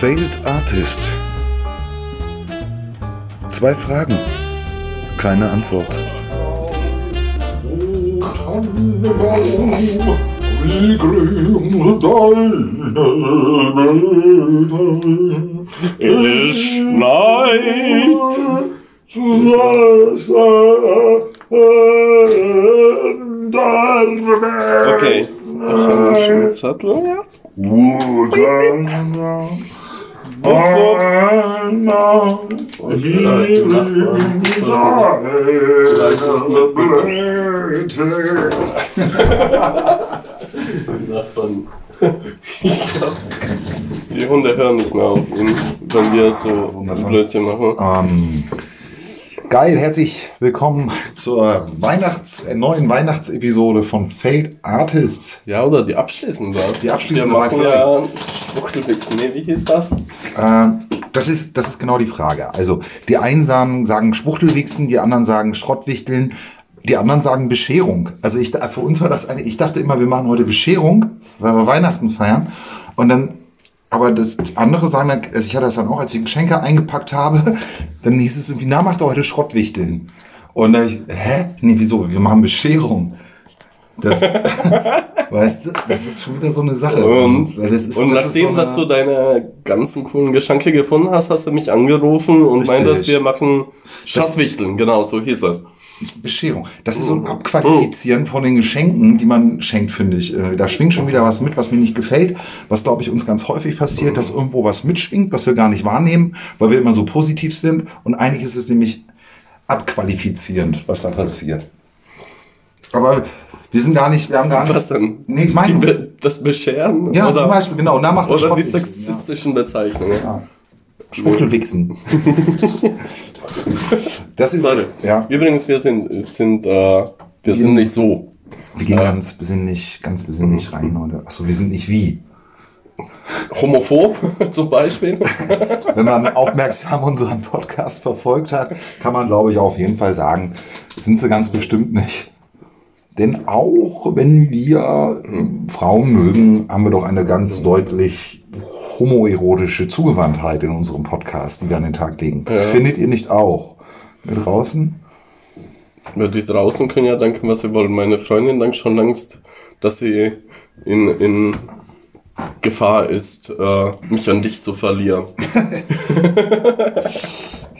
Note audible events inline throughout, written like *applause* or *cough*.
Failed Artist. Zwei Fragen, keine Antwort. Wie grün deine Es schneit. Okay. Ich habe einen schönen Zettel. Davon. Ich glaub, die Hunde hören nicht mehr auf ihn, wenn wir so Wundervoll. Blödsinn machen. Ähm, geil, herzlich willkommen zur Weihnachts-, äh, neuen Weihnachtsepisode von Failed Artists. Ja, oder die abschließende. Die abschließende Wir machen ja Schwuchtelwichsen. Nee, wie hieß das? Äh, das ist, das ist genau die Frage. Also, die einen sagen, sagen Schwuchtelwichsen, die anderen sagen Schrottwichteln, die anderen sagen Bescherung. Also ich, für uns war das eine, ich dachte immer, wir machen heute Bescherung, weil wir Weihnachten feiern. Und dann, aber das andere sagen dann, also ich hatte das dann auch, als ich Geschenke eingepackt habe, *laughs* dann hieß es irgendwie, na, macht ihr heute Schrottwichteln. Und da ich, hä? Nee, wieso? Wir machen Bescherung. Das, *laughs* weißt du, das ist schon wieder so eine Sache. Und, Weil das ist, und das nachdem, so dass du deine ganzen coolen Geschenke gefunden hast, hast du mich angerufen und Richtig. meintest, wir machen Schatzwichteln. Genau, so hieß es. Bescherung. Das ist so ein Abqualifizieren von den Geschenken, die man schenkt, finde ich. Äh, Da schwingt schon wieder was mit, was mir nicht gefällt. Was, glaube ich, uns ganz häufig passiert, dass irgendwo was mitschwingt, was wir gar nicht wahrnehmen, weil wir immer so positiv sind. Und eigentlich ist es nämlich abqualifizierend, was da passiert. Aber wir sind gar nicht, wir haben gar nicht. Was denn? Nee, ich meine. Be das Bescheren? Ja, oder, zum Beispiel, genau. Da macht Oder die sexistischen Bezeichnungen. Ja. Schwuchtelwichsen. *laughs* das ist, Sorry. ja. Übrigens, wir sind, sind, äh, wir sind nicht so. Wir gehen Ja. ganz besinnlich, ganz besinnlich rein heute. Achso, wir sind nicht wie. Homophob *laughs* zum Beispiel. *laughs* Wenn man aufmerksam unseren Podcast verfolgt hat, kann man, glaube ich, auf jeden Fall sagen, sind sie ganz bestimmt nicht. Denn auch wenn wir äh, Frauen mögen, haben wir doch eine ganz deutlich homoerotische Zugewandtheit in unserem Podcast, die wir an den Tag legen. Ja. Findet ihr nicht auch? Wir draußen? Ja, die draußen können ja denken, was sie wollen. Meine Freundin denkt schon längst, dass sie in, in Gefahr ist, äh, mich an dich zu verlieren. *laughs*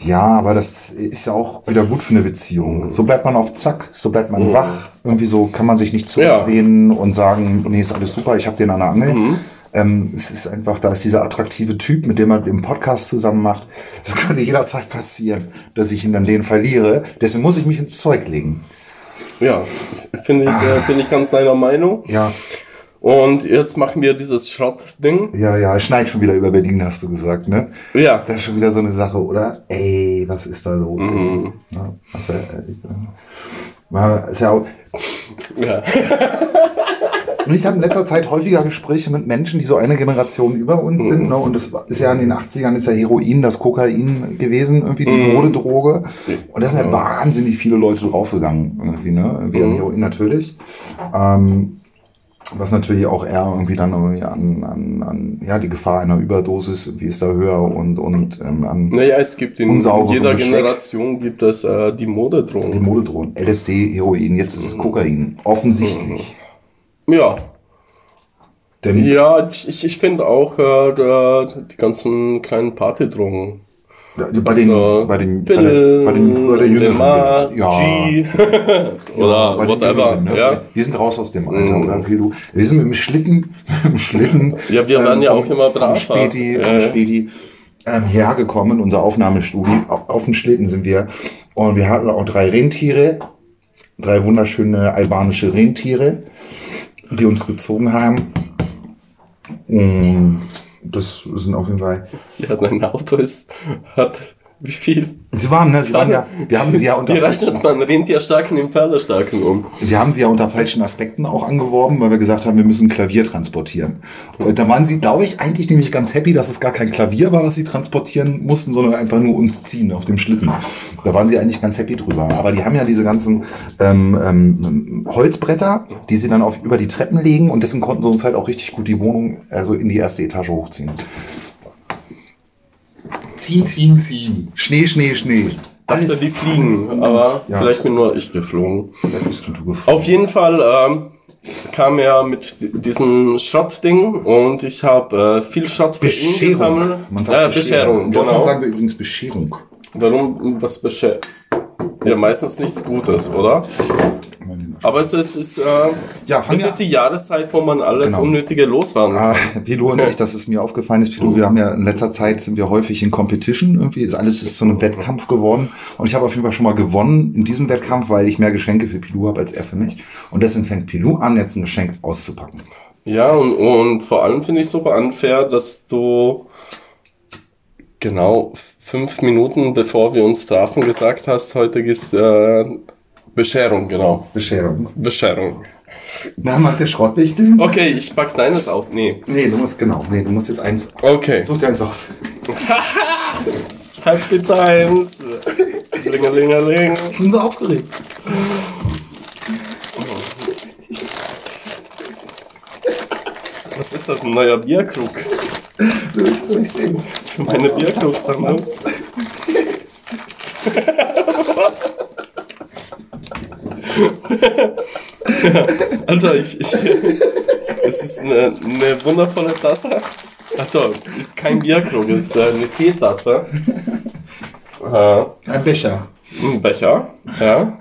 Ja, aber das ist ja auch wieder gut für eine Beziehung. So bleibt man auf Zack, so bleibt man wach. Irgendwie so kann man sich nicht zurücklehnen und sagen, nee, ist alles super, ich habe den an der Angel. Ähm, es ist einfach, da ist dieser attraktive Typ, mit dem man den Podcast zusammen macht. Es könnte jederzeit passieren, dass ich ihn dann den verliere. Deswegen muss ich mich ins Zeug legen. Ja, finde ich, äh, *laughs* bin ich ganz deiner Meinung. Ja, Und jetzt machen wir dieses Schrottding. ja, ja, es schneit schon wieder über Berlin, hast du gesagt, ne? Ja, Das ist schon wieder so eine Sache, oder? Ey, was ist da los? Mhm. Ja, was, äh, äh, ist ja auch, ja. Und *laughs* ich habe in letzter Zeit häufiger Gespräche mit Menschen, die so eine Generation über uns sind. Ne? Und das ist ja in den 80ern ist ja Heroin, das Kokain gewesen, irgendwie die Mhm. Modedroge. Und da sind ja wahnsinnig viele Leute draufgegangen, irgendwie, ne? Irgendwie an Mhm. Heroin natürlich. Ähm, was natürlich auch eher irgendwie dann irgendwie an, an, an ja, die Gefahr einer Überdosis irgendwie ist da höher und, und ähm, an Naja, es gibt in jeder Besteck. Generation gibt es äh, die die Modedrohung. Modedrogen. LSD, Heroin, jetzt ist es Kokain. Offensichtlich. Ja, Denn ja, ich, ich finde auch äh, die ganzen kleinen Partydrogen. Bei den, Also, bei den, bei Pillen, bei den, bei der jüngeren Lemar, Generation. G *laughs* oder Ja, bei den whatever. Ne? ja. Wir sind raus aus dem Alter, Mhm. oder? Okay, du, wir sind mit dem Schlitten, *laughs* mit dem Schlitten. Ja, wir waren ja vom- auch immer vom braver. Späti, Ja, vom ja. Späti ähm, hergekommen, unser Aufnahmestudio. Auf, auf dem Schlitten sind wir. Und wir hatten auch drei Rentiere, drei wunderschöne albanische Rentiere, die uns gezogen haben. Und das sind auf jeden Fall. Ja, dein Auto ist, hat wie viel? Sie waren, ne? Sie waren ja, *laughs* wir haben sie ja unter Wie rechnet man Rentierstarken in Pferdestarken um? Wir haben sie ja unter falschen Aspekten auch angeworben, weil wir gesagt haben, wir müssen Klavier transportieren. Und da waren sie, glaube ich, eigentlich nämlich ganz happy, dass es gar kein Klavier war, was sie transportieren mussten, sondern einfach nur uns ziehen auf dem Schlitten. Da waren sie eigentlich ganz happy drüber. Aber die haben ja diese ganzen ähm, ähm, Holzbretter, die sie dann auf, über die Treppen legen und deswegen konnten sie uns halt auch richtig gut die Wohnung, also in die erste Etage hochziehen. Ziehen, ziehen, ziehen. Schnee, Schnee, Schnee. Dachte, die fliegen, aber Ja. vielleicht bin nur ich geflogen. Da bist du geflogen. Auf jeden Fall ähm, kam er mit di- diesem Schrottding und ich habe äh, viel Schrott für ihn gesammelt. Man sagt äh, Bescherung, Deutschland genau. sagen wir übrigens Bescherung. Warum was Bescher? Ja, meistens nichts Gutes, oder? Aber es ist, es ist, äh, Ja, es ja- ist die Jahreszeit, wo man alles Genau. Unnötige Ah, kann. Pilo und ich, dass es mir aufgefallen ist, Pilo, wir haben ja in letzter Zeit sind wir häufig in Competition irgendwie, ist alles ist zu einem Wettkampf geworden und ich habe auf jeden Fall schon mal gewonnen in diesem Wettkampf, weil ich mehr Geschenke für Pilo habe als er für mich und deswegen fängt Pilo an, jetzt ein Geschenk auszupacken. Ja, und, und vor allem finde ich super unfair, dass du genau fünf Minuten bevor wir uns trafen gesagt hast, heute gibt's äh, Bescherung, genau. Bescherung. Bescherung. Na, macht der Schrottwichtel? Okay, ich pack deines aus. Nee. Nee, du musst, genau, nee, du musst jetzt eins, Okay. such dir eins aus. Happy Times. Lingelingeling. Ich bin so aufgeregt. Was ist das? Ein neuer Bierkrug? Du wirst es nicht sehen. Für meine Bierkrugsammlung. *laughs* Also ich, ich es ist eine, eine wundervolle Tasse. Also ist kein Bierkrug, es ist äh, eine Teetasse. Äh, Ein Becher. ein Becher, ja.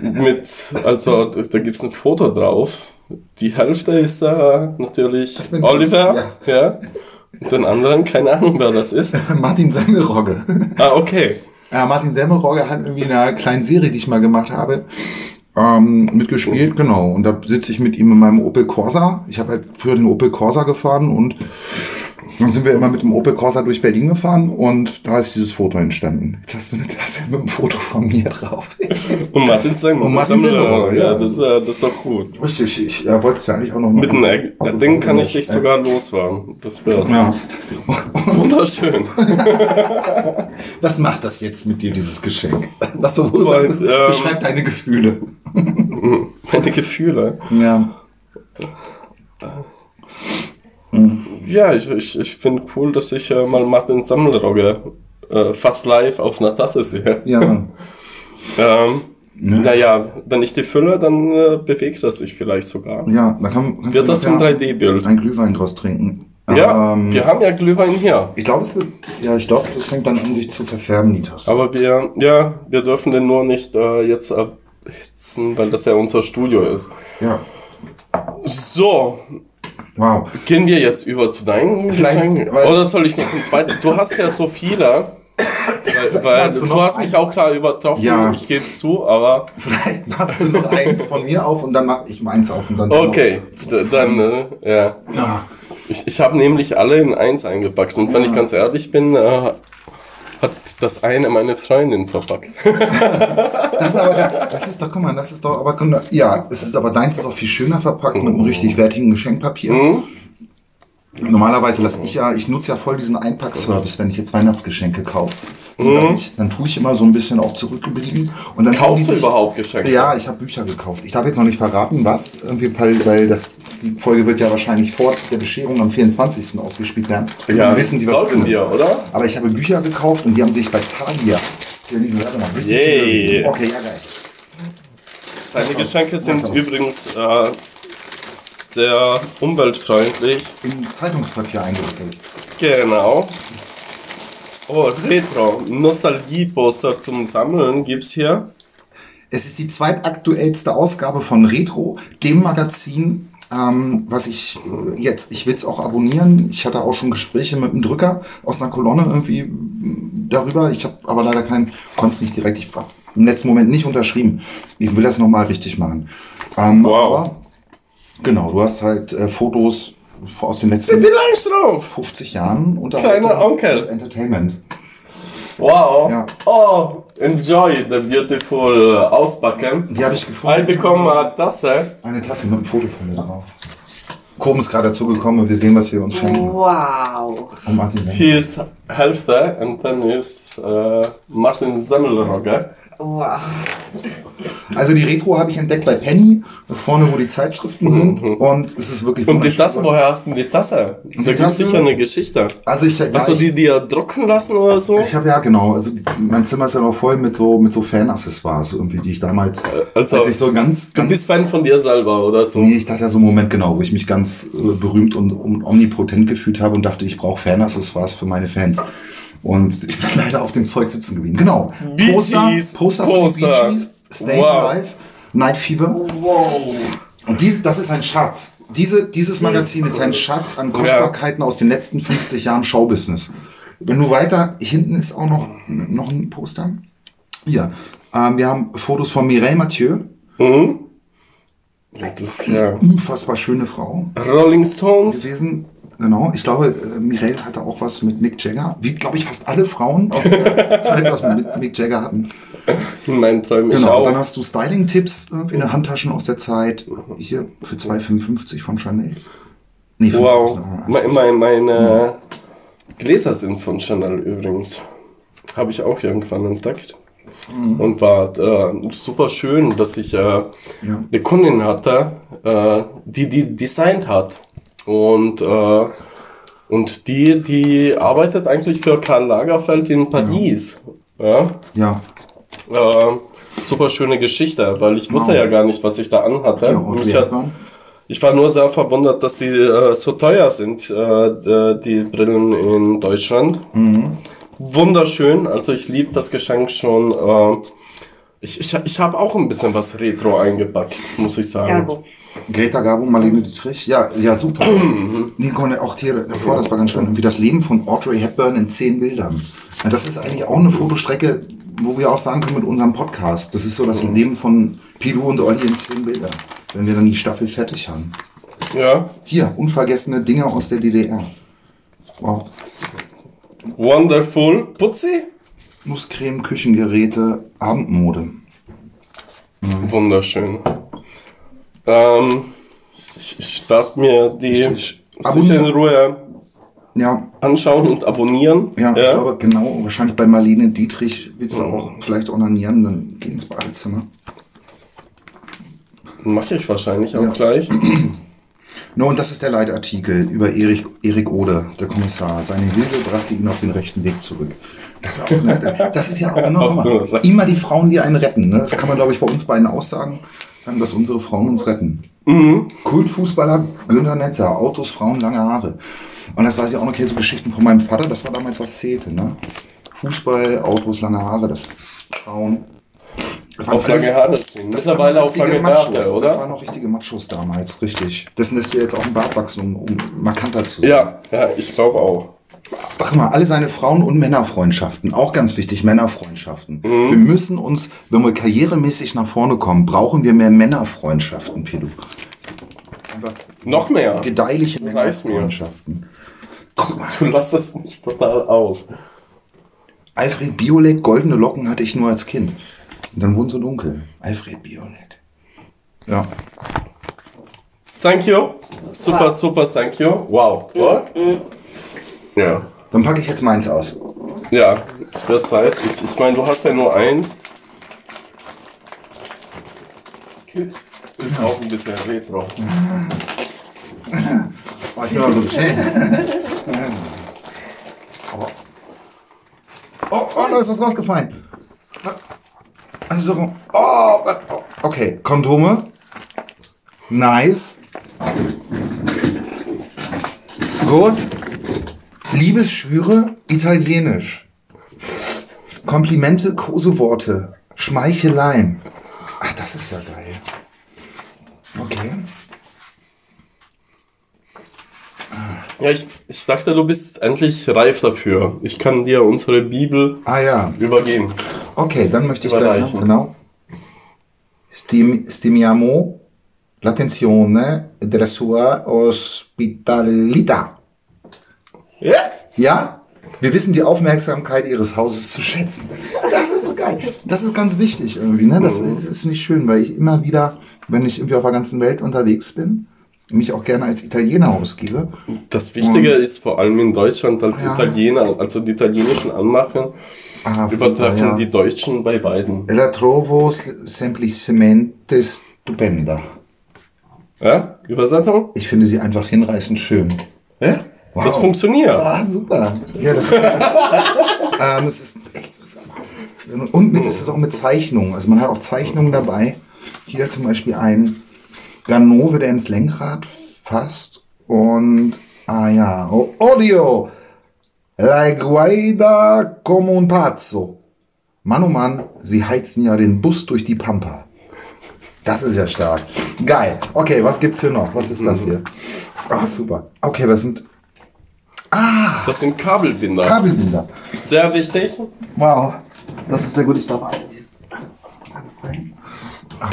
Mit, also da gibt es ein Foto drauf. Die Hälfte ist äh, natürlich bin ich, Oliver, ja. Und den anderen, keine Ahnung, wer das ist. *laughs* Martin Semmelrogge. Ah, okay. Ja, Martin Semmelrogge hat irgendwie in einer kleinen Serie, die ich mal gemacht habe, ähm, mitgespielt, genau. Und da sitze ich mit ihm in meinem Opel Corsa. Ich habe halt früher den Opel Corsa gefahren und dann sind wir immer mit dem Opel Corsa durch Berlin gefahren und da ist dieses Foto entstanden. Jetzt hast du eine Tasse mit einem Foto von mir drauf. *laughs* Und Martin Semmer. Und Martin Semmelrogge, ja. ja. Das, äh, das ist doch gut. Richtig, ich äh, wollte es ja eigentlich auch noch Mit einem Ding kann ich dich Äh, sogar loswerden. Das wird Ja. *laughs* *laughs* wunderschön. Was macht das jetzt mit dir, dieses Geschenk? Was du Weil, sagst, ähm, beschreib deine Gefühle. Meine Gefühle. Ja. Ja, ich, ich, ich finde cool, dass ich äh, mal Martin Sammelrogge äh, fast live auf einer Tasse sehe. Ja. *laughs* Ähm, Ne? Naja, wenn ich die fülle, dann äh, bewegt das sich vielleicht sogar. Ja, da kann, kannst Wird du das ein nachher 3D-Bild? ein Glühwein draus trinken. Ja, Ähm, wir haben ja Glühwein hier. Ich glaube, ja, ich glaube, das fängt dann an, sich zu verfärben, die Tasse. Aber wir, ja, wir dürfen den nur nicht äh, jetzt erhitzen, weil das ja unser Studio ist. Ja. So, Wow. gehen wir jetzt über zu deinen Geschenken? Oder soll ich noch ein zweites? Du hast ja so viele. Weil, weil Hast du du, hast ein- mich auch klar übertroffen, Ja. ich gebe es zu, aber Vielleicht machst du noch eins von mir auf und dann mach ich meins auf und dann. okay, d- dann, äh, ja. Ja. Ich, ich habe nämlich alle in eins eingepackt und wenn ich ganz ehrlich bin, äh, hat das eine meine Freundin verpackt. *laughs* Das ist aber, das ist doch, guck mal, das ist doch, aber, ja, es ist aber deins ist auch viel schöner verpackt mit einem richtig wertigen Geschenkpapier. Hm? Normalerweise lasse ich ja, ich nutze ja voll diesen Einpackservice, wenn ich jetzt Weihnachtsgeschenke kaufe. Und dann, ich, dann tue ich immer so ein bisschen auch zurückgeblieben. Und dann Kaufst du ich- überhaupt Geschenke? Ja, ich habe Bücher gekauft. Ich darf jetzt noch nicht verraten, was. Irgendwie, weil, weil das, die Folge wird ja wahrscheinlich vor der Bescherung am 24. ausgespielt werden. Ja, dann wissen Sie, was sollten ist. wir, oder? Aber ich habe Bücher gekauft und die haben sich bei Thalia. Hier liegen Werte noch richtig Yay. Okay, ja, geil. Seine Geschenke sind Was? übrigens äh, sehr umweltfreundlich. In Zeitungspapier eingewickelt. Genau. Oh, Retro. Nostalgie-Poster zum Sammeln gibt's hier. Es ist die zweitaktuellste Ausgabe von Retro, dem Magazin, ähm, was ich jetzt, ich will es auch abonnieren. Ich hatte auch schon Gespräche mit einem Drücker aus einer Kolonne irgendwie darüber. Ich habe aber leider keinen, konnte es nicht direkt, ich war im letzten Moment nicht unterschrieben. Ich will das nochmal richtig machen. Ähm, Wow. aber, genau, du hast halt äh, Fotos aus den letzten Wie lang's drauf? 50 Jahren Kleiner Onkel. Entertainment. Wow. Ja. Oh, enjoy the beautiful Auspacken. Die habe ich Ich gefunden. bekomme eine Tasse. Eine Tasse mit einem Foto von mir drauf. Koben ist gerade dazu gekommen und wir sehen, was wir uns schenken. Wow. Und Martin, Hier ist Hälfte und dann ist äh, Martin Semmelrogge. Wow. Also die Retro habe ich entdeckt bei Penny, vorne wo die Zeitschriften sind. Und es ist wirklich Und die. Tasse, woher hast du denn die Tasse? Da gibt es sicher eine Geschichte. Also ich, ja, Hast du die dir drucken lassen oder so? ich habe ja genau, also die, mein Zimmer ist ja noch voll mit so mit so Fan-Accessoires irgendwie, die ich damals, also- als ich so ganz, Du ganz bist Fan von dir selber oder so? Nee, ich dachte ja so einen Moment genau, wo ich mich ganz äh, berühmt und um, omnipotent gefühlt habe und dachte, ich brauche Fan-Accessoires für meine Fans. Und ich bin *laughs* leider auf dem Zeug sitzen geblieben. Genau. Bee Poster, Gees, Poster von den Poster. Bee Gees, Stay Wow. Alive, Night Fever. Wow. Und dies, das ist ein Schatz. Diese, dieses Magazin ist ein Schatz an Kostbarkeiten aus den letzten 50 Jahren Showbusiness. Wenn du weiter, hinten ist auch noch, noch ein Poster. Hier. Ähm, wir haben Fotos von Mireille Mathieu. Mhm. Das ist ja Unfassbar schöne Frau. Rolling Stones. gewesen. Genau, ich glaube, äh, Mireille hatte auch was mit Mick Jagger. Wie, glaube ich, fast alle Frauen aus *laughs* der Zeit was mit Mick Jagger hatten. In meinen Träumen ich Genau, dann auch. hast du Styling-Tipps in der Handtaschen aus der Zeit. Hier für 2,55 von Chanel. Nee, Wow. 5.000. Me- me- Meine Gläser sind von Chanel übrigens. Habe ich auch irgendwann entdeckt. Und war äh, super schön, dass ich äh, eine Kundin hatte, äh, die die designt hat. Und, äh, und die, die arbeitet eigentlich für Karl Lagerfeld in Paris. Ja. Ja, Äh, super schöne Geschichte, weil ich wusste Wow. ja gar nicht, was ich da anhatte. ja Audrey Mich hat, ich war nur sehr verwundert, dass die äh, so teuer sind, äh, die Brillen in Deutschland. Mhm. Wunderschön, also ich liebe das Geschenk schon. Äh, ich ich, ich habe auch ein bisschen was Retro eingepackt, muss ich sagen. Garbo. Greta Garbo, Marlene Dietrich. Ja, ja, super. nee, komm, auch hier davor, das war ganz schön. Irgendwie das Leben von Audrey Hepburn in zehn Bildern. Ja, das ist eigentlich auch eine Fotostrecke, wo wir auch sagen können mit unserem Podcast. Das ist so das Leben von Pilu und Olli in zehn Bildern. Wenn wir dann die Staffel fertig haben. Ja, Hier, unvergessene Dinge aus der DDR. Wow. wonderful. Putzi? Nusscreme, Küchengeräte, Abendmode. Wunderschön. Ähm, ich, ich darf mir die sicher in. Ruhe Ja, anschauen und abonnieren. ja, ich glaube, genau, wahrscheinlich bei Marlene Dietrich willst du auch vielleicht onanieren, dann geh ins Badezimmer. Mache ich wahrscheinlich auch Ja. gleich. *clears throat* No, und das ist der Leitartikel über Erik, Erik Ode, der Kommissar. Seine Hilfe brachte ihn auf den rechten Weg zurück. Das ist, auch, das ist ja auch *laughs* noch Auf den immer, rechten- immer die Frauen, die einen retten. Ne? Das kann man, glaube ich, bei uns beiden aussagen, sagen, dass unsere Frauen uns retten. Mhm. Kultfußballer Günther Netzer, Autos, Frauen, lange Haare. Und das weiß ich auch noch, okay, so Geschichten von meinem Vater, das war damals was zählte. Ne? Fußball, Autos, lange Haare, das Frauen. Das Auf lange Haare Mittlerweile auf lange Machos. Bärte, Das oder? waren noch richtige Machos damals, richtig. Dessen lässt du jetzt auch einen Bart wachsen, um, um markanter zu sein. Ja, ja, ich glaube auch. Ach mal, alle seine Frauen- und Männerfreundschaften, auch ganz wichtig, Männerfreundschaften. Mhm. Wir müssen uns, wenn wir karrieremäßig nach vorne kommen, brauchen wir mehr Männerfreundschaften, Pedro. Noch mehr. gedeihliche mir. Männerfreundschaften. Guck mal, Du lass das nicht total aus. Alfred Biolek, goldene Locken hatte ich nur als Kind. Und dann wurden sie dunkel. Alfred Biolek. Ja. Thank you. Super, super, thank you. Wow. What? Ja. Dann packe ich jetzt meins aus. Ja, es wird Zeit. Ich, ich meine, du hast ja nur eins. Ist auch ein bisschen retro. Oh, ich bin mal so. Aber- Oh, oh, da ist was rausgefallen. Also, oh, was- oh, okay, Kondome. Nice. Gut. Liebesschwüre, italienisch. Komplimente, Koseworte. Schmeicheleien. Ach, das ist ja geil. Okay. Ja, ich, ich dachte, du bist endlich reif dafür. Ich kann dir unsere Bibel Ah ja, übergeben. Okay, dann möchte ich das noch, genau. Stim, stimiamo l'attenzione della sua ospitalità. Ja. Ja? Wir wissen die Aufmerksamkeit ihres Hauses zu schätzen. Das ist so geil. Das ist ganz wichtig irgendwie. Ne? Das, das ist nicht schön, weil ich immer wieder, wenn ich irgendwie auf der ganzen Welt unterwegs bin, mich auch gerne als Italiener ausgebe. Das Wichtige ist vor allem in Deutschland als Ja. Italiener, also die italienischen Anmachen, Ah, übertreffen super, ja. die Deutschen bei beiden. E la trovo semplicemente stupenda. Ja? Übersetzung? Ich finde sie einfach hinreißend schön. Ja? Wow. Das funktioniert. Ah, super. Ja, das ist, *laughs* ähm, es ist echt. Und mit, es ist auch mit Zeichnungen. Also man hat auch Zeichnungen dabei. Hier zum Beispiel ein Ganove, der ins Lenkrad fasst. Und, ah ja, oh, Audio. La guida como un pazzo. Mann, oh Mann, sie heizen ja den Bus durch die Pampa. Das ist ja stark. Geil. Okay, was gibt's hier noch? Was ist das hier? Ah, super. Okay, was sind Das sind Kabelbinder. Kabelbinder? Sehr wichtig. Wow, das ist sehr gut. Ich glaube? Ah,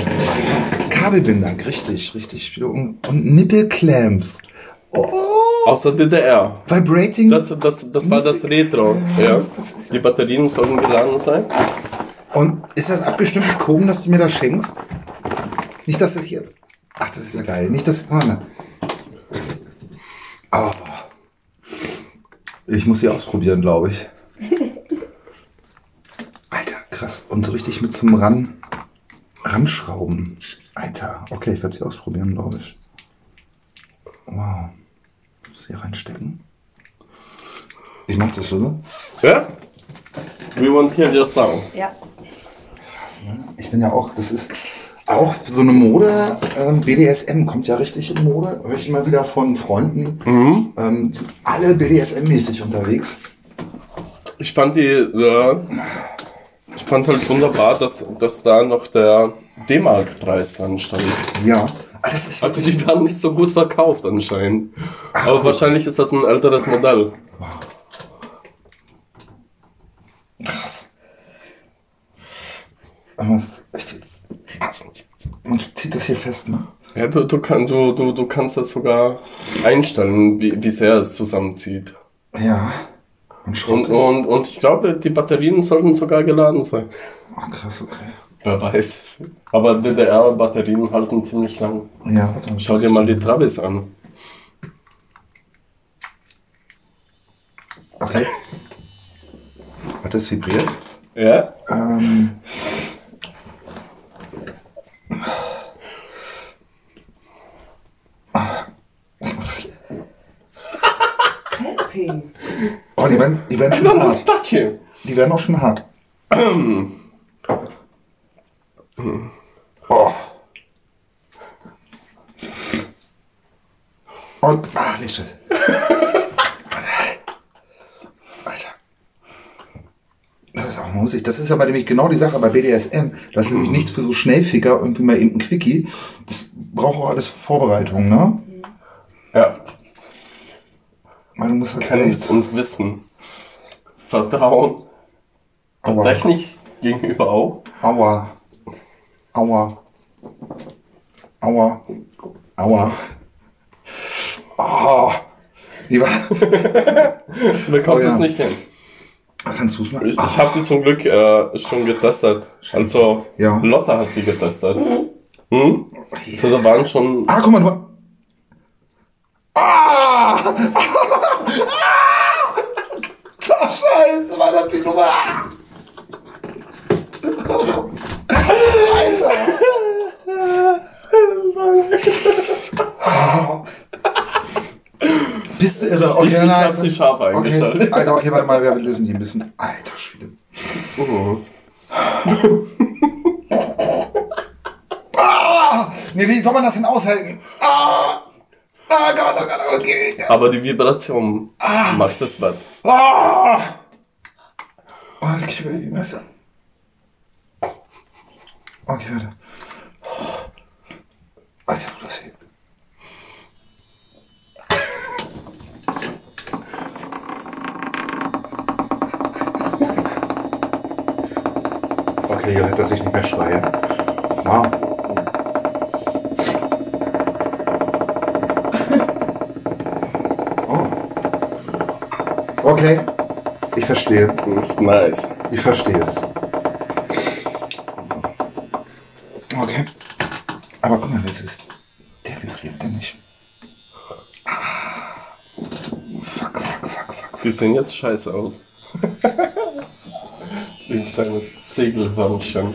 Kabelbinder, richtig, richtig. Und, Nippelclamps. Oh, Aus der DDR. Vibrating. Das, das, das war das Retro. Ja. Die Batterien sollen geladen sein. Und ist das abgestimmt mit Koben, dass du mir das schenkst? Nicht, dass das jetzt. Ach, das ist ja geil. Nicht, dass. Ah, ne. Oh. Ich muss sie ausprobieren, glaube ich. *laughs* Alter, krass. Und so richtig mit zum Ran. Ranschrauben. Alter. Okay, ich werde sie ausprobieren, glaube ich. Wow. Muss hier reinstecken. Ich mach das so. Ja? We want to hear your song. Ja. Ich bin ja auch, das ist auch so eine Mode, ähm, BDSM kommt ja richtig in Mode. Höre ich immer wieder von Freunden. Ähm, sind alle BDSM-mäßig unterwegs. Ich fand die, äh, ich fand halt wunderbar, dass, dass da noch der D-Mark-Preis dran stand. Ja. Ah, das ist Also die werden nicht so gut verkauft anscheinend. Aber wahrscheinlich ist das ein älteres Modell. krass. Aber echt jetzt. Man zieht das hier fest, ne? Ja, du, du, kann, du, du, du kannst das sogar einstellen, wie, wie sehr es zusammenzieht. Ja. Und Und, und, und ich glaube, die Batterien sollten sogar geladen sein. Oh, krass, okay. Wer weiß. Aber DDR-Batterien halten ziemlich lang. Ja, warte. Schau dir mal die Travis an. Okay. Hat das vibriert? Ja? Ähm. Oh, die werden, die werden *laughs* schon hart. Tatje. Die werden auch schon hart. *clears throat* Oh. Und, ah, nicht Scheiße. *laughs* Alter. Das ist auch musig. Das ist aber nämlich genau die Sache bei BDSM. Das ist nämlich nichts für so Schnellficker, irgendwie mal eben ein Quickie. Das braucht auch alles Vorbereitung, ne? Ja. Du musst halt Kenntnis und Wissen. Vertrauen. Aua. Technik gegenüber auch. Aua. Aua. Aua. Aua. Oh. Lieber. *laughs* Du bekommst Oh ja. es nicht hin. Kannst du es mal? Ich, ich habe die zum Glück äh, schon getestet. Also Ja. Lotta hat die getestet. Hm? So, da waren schon. Ah, guck mal, du. Ah! Ah! Ah, Scheiße, war der Pino. Ah! Alter. Bist du irre? Okay, Ich- ich nein, hab sie scharf okay, eingestellt. jetzt- Alter, okay, warte mal, wir lösen die ein bisschen. Alter Schwede. Mhm. *laughs* Ah! Nee, wie soll man das denn aushalten? Ah! Ah, Gott, oh Gott, okay. Aber die Vibration macht es wett. Ah! Oh, ich will die Messer. Okay, warte. Alter, das hier. Okay, ihr hört, dass ich nicht mehr schreie. Wow. Okay, ich verstehe. Das ist nice. Ich verstehe es. Okay. Aber guck mal, das ist. Der vibriert denn nicht. Fuck, fuck, fuck, fuck. Die sehen jetzt scheiße aus. *laughs* Wie ein kleines Segelhörnchen.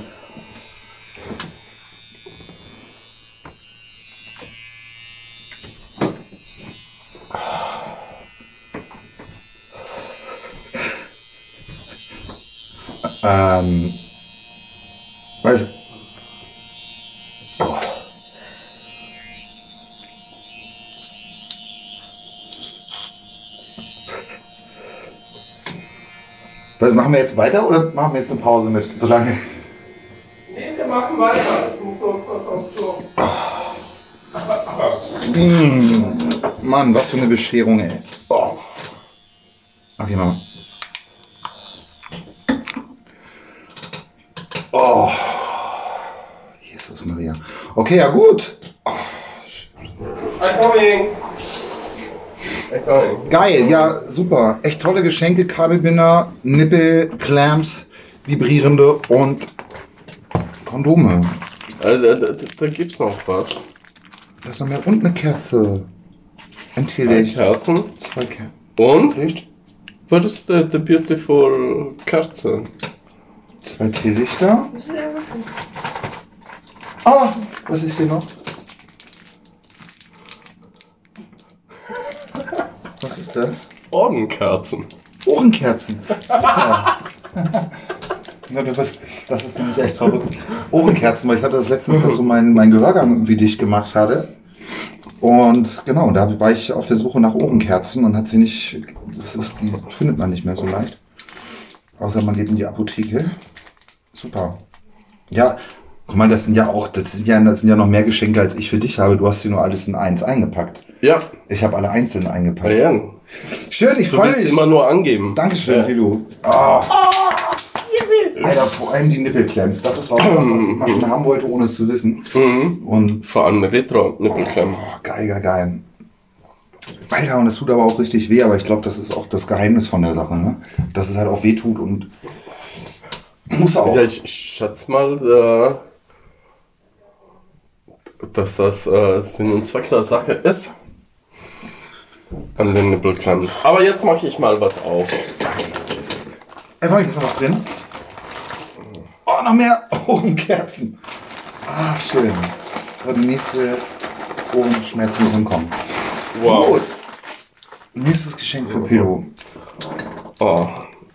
Was, machen wir jetzt weiter oder machen wir jetzt eine Pause mit? Solange. Nee, wir machen weiter. Ich muss nur kurz aufs Klo. Mann, was für eine Bescherung, ey. Oh. Okay, Mama. Oh. Jesus Maria. Okay, ja gut. Coming. I'm coming. Geil, ja, super. Echt tolle Geschenke, Kabelbinder, Nippel, Clamps, vibrierende und Kondome. Äh, da, da, da gibt's noch was. Da ist noch mehr. Und eine Kerze. Teelicht. Kerzen. Zwei Kerzen. Und? Licht. What is the, the beautiful Kerze? Zwei Teelichter. Ah, was ist hier noch? Was ist das? Orgenkerzen. Ohrenkerzen. Super. Ja, *laughs* du bist, das ist nämlich echt verrückt. Ohrenkerzen, weil ich hatte das letztens, dass so mein, mein Gehörgang irgendwie dicht gemacht hatte. Und genau, da war ich auf der Suche nach Ohrenkerzen und hat sie nicht, das ist, die findet man nicht mehr so leicht. Außer man geht in die Apotheke. Super. Ja, guck mal, das sind ja auch, das sind ja, das sind ja noch mehr Geschenke, als ich für dich habe. Du hast sie nur alles in eins eingepackt. Ja, Ich habe alle einzeln eingepackt. Marianne. Schön, ich Du freue willst mich. immer nur angeben. Dankeschön, Ja. Lilu. Oh. Alter, vor allem die Nippelclamps. Das ist auch was, was ich *clears throat* schon haben wollte, ohne es zu wissen. Mhm. Und Vor allem Retro-Nippelklemmen. oh, geil, geil, geil. Alter, und es tut aber auch richtig weh, aber ich glaube, das ist auch das Geheimnis von der Sache, ne? Dass es halt auch weh tut und muss auch. Ja, ich schätze mal, äh, dass das äh, Sinn und Zweck der Sache ist. An den Nippelklemms. Aber jetzt mache ich mal was auf. Einfach, ist noch was drin? Oh, noch mehr Ohrenkerzen. Ah, schön. So, die nächste Ohrenschmerzen müssen kommen. Wow. Gut. Nächstes Geschenk für Pedro. Oh,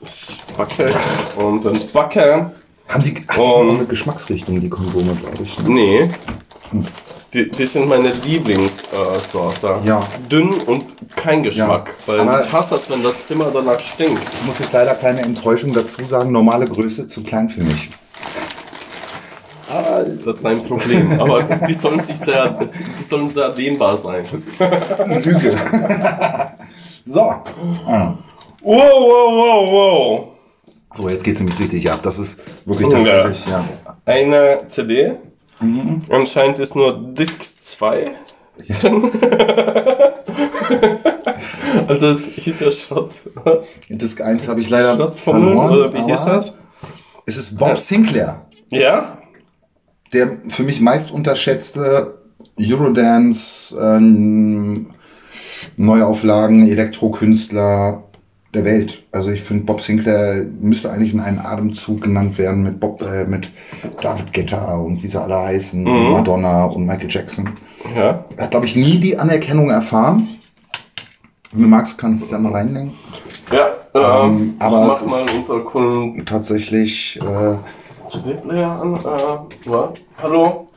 ich backe und dann backe. Haben die, hat die eine Geschmacksrichtung, die Kondome, glaube ich. Ne? Nee. Die, die sind meine Lieblingssorte. Ja. Dünn und kein Geschmack. Ja, weil aber- ich hasse das, wenn das Zimmer danach stinkt. Ich muss jetzt leider keine Enttäuschung dazu sagen, normale Größe zu klein für mich. Das ist ein Problem. Aber die sollen sich sehr, die sollen sehr dehnbar sein. Lüge. so. Ah. Wow, wow, wow, wow. So, jetzt geht's nämlich richtig ab. Das ist wirklich Ja. tatsächlich, ja. Eine CD. Mhm. Anscheinend ist nur Disc 2 Ja. drin. *laughs* also es hieß ja Schrott. Disc 1 habe ich leider verloren. oder wie hieß das? Es ist Bob Sinclair, Ja? der für mich meist unterschätzte Eurodance, ähm, Neuauflagen, Elektrokünstler der Welt. Also ich finde, Bob Sinclair müsste eigentlich in einen Atemzug genannt werden mit Bob, äh, mit David Guetta und wie sie alle heißen, Mhm. Madonna und Michael Jackson. Ja. Er hat, glaube ich, nie die Anerkennung erfahren. Wenn du magst, kannst du es ja mal reinlegen. Ja, ähm, aber es ist- Tatsächlich äh, CD-Player an. Äh. Hallo?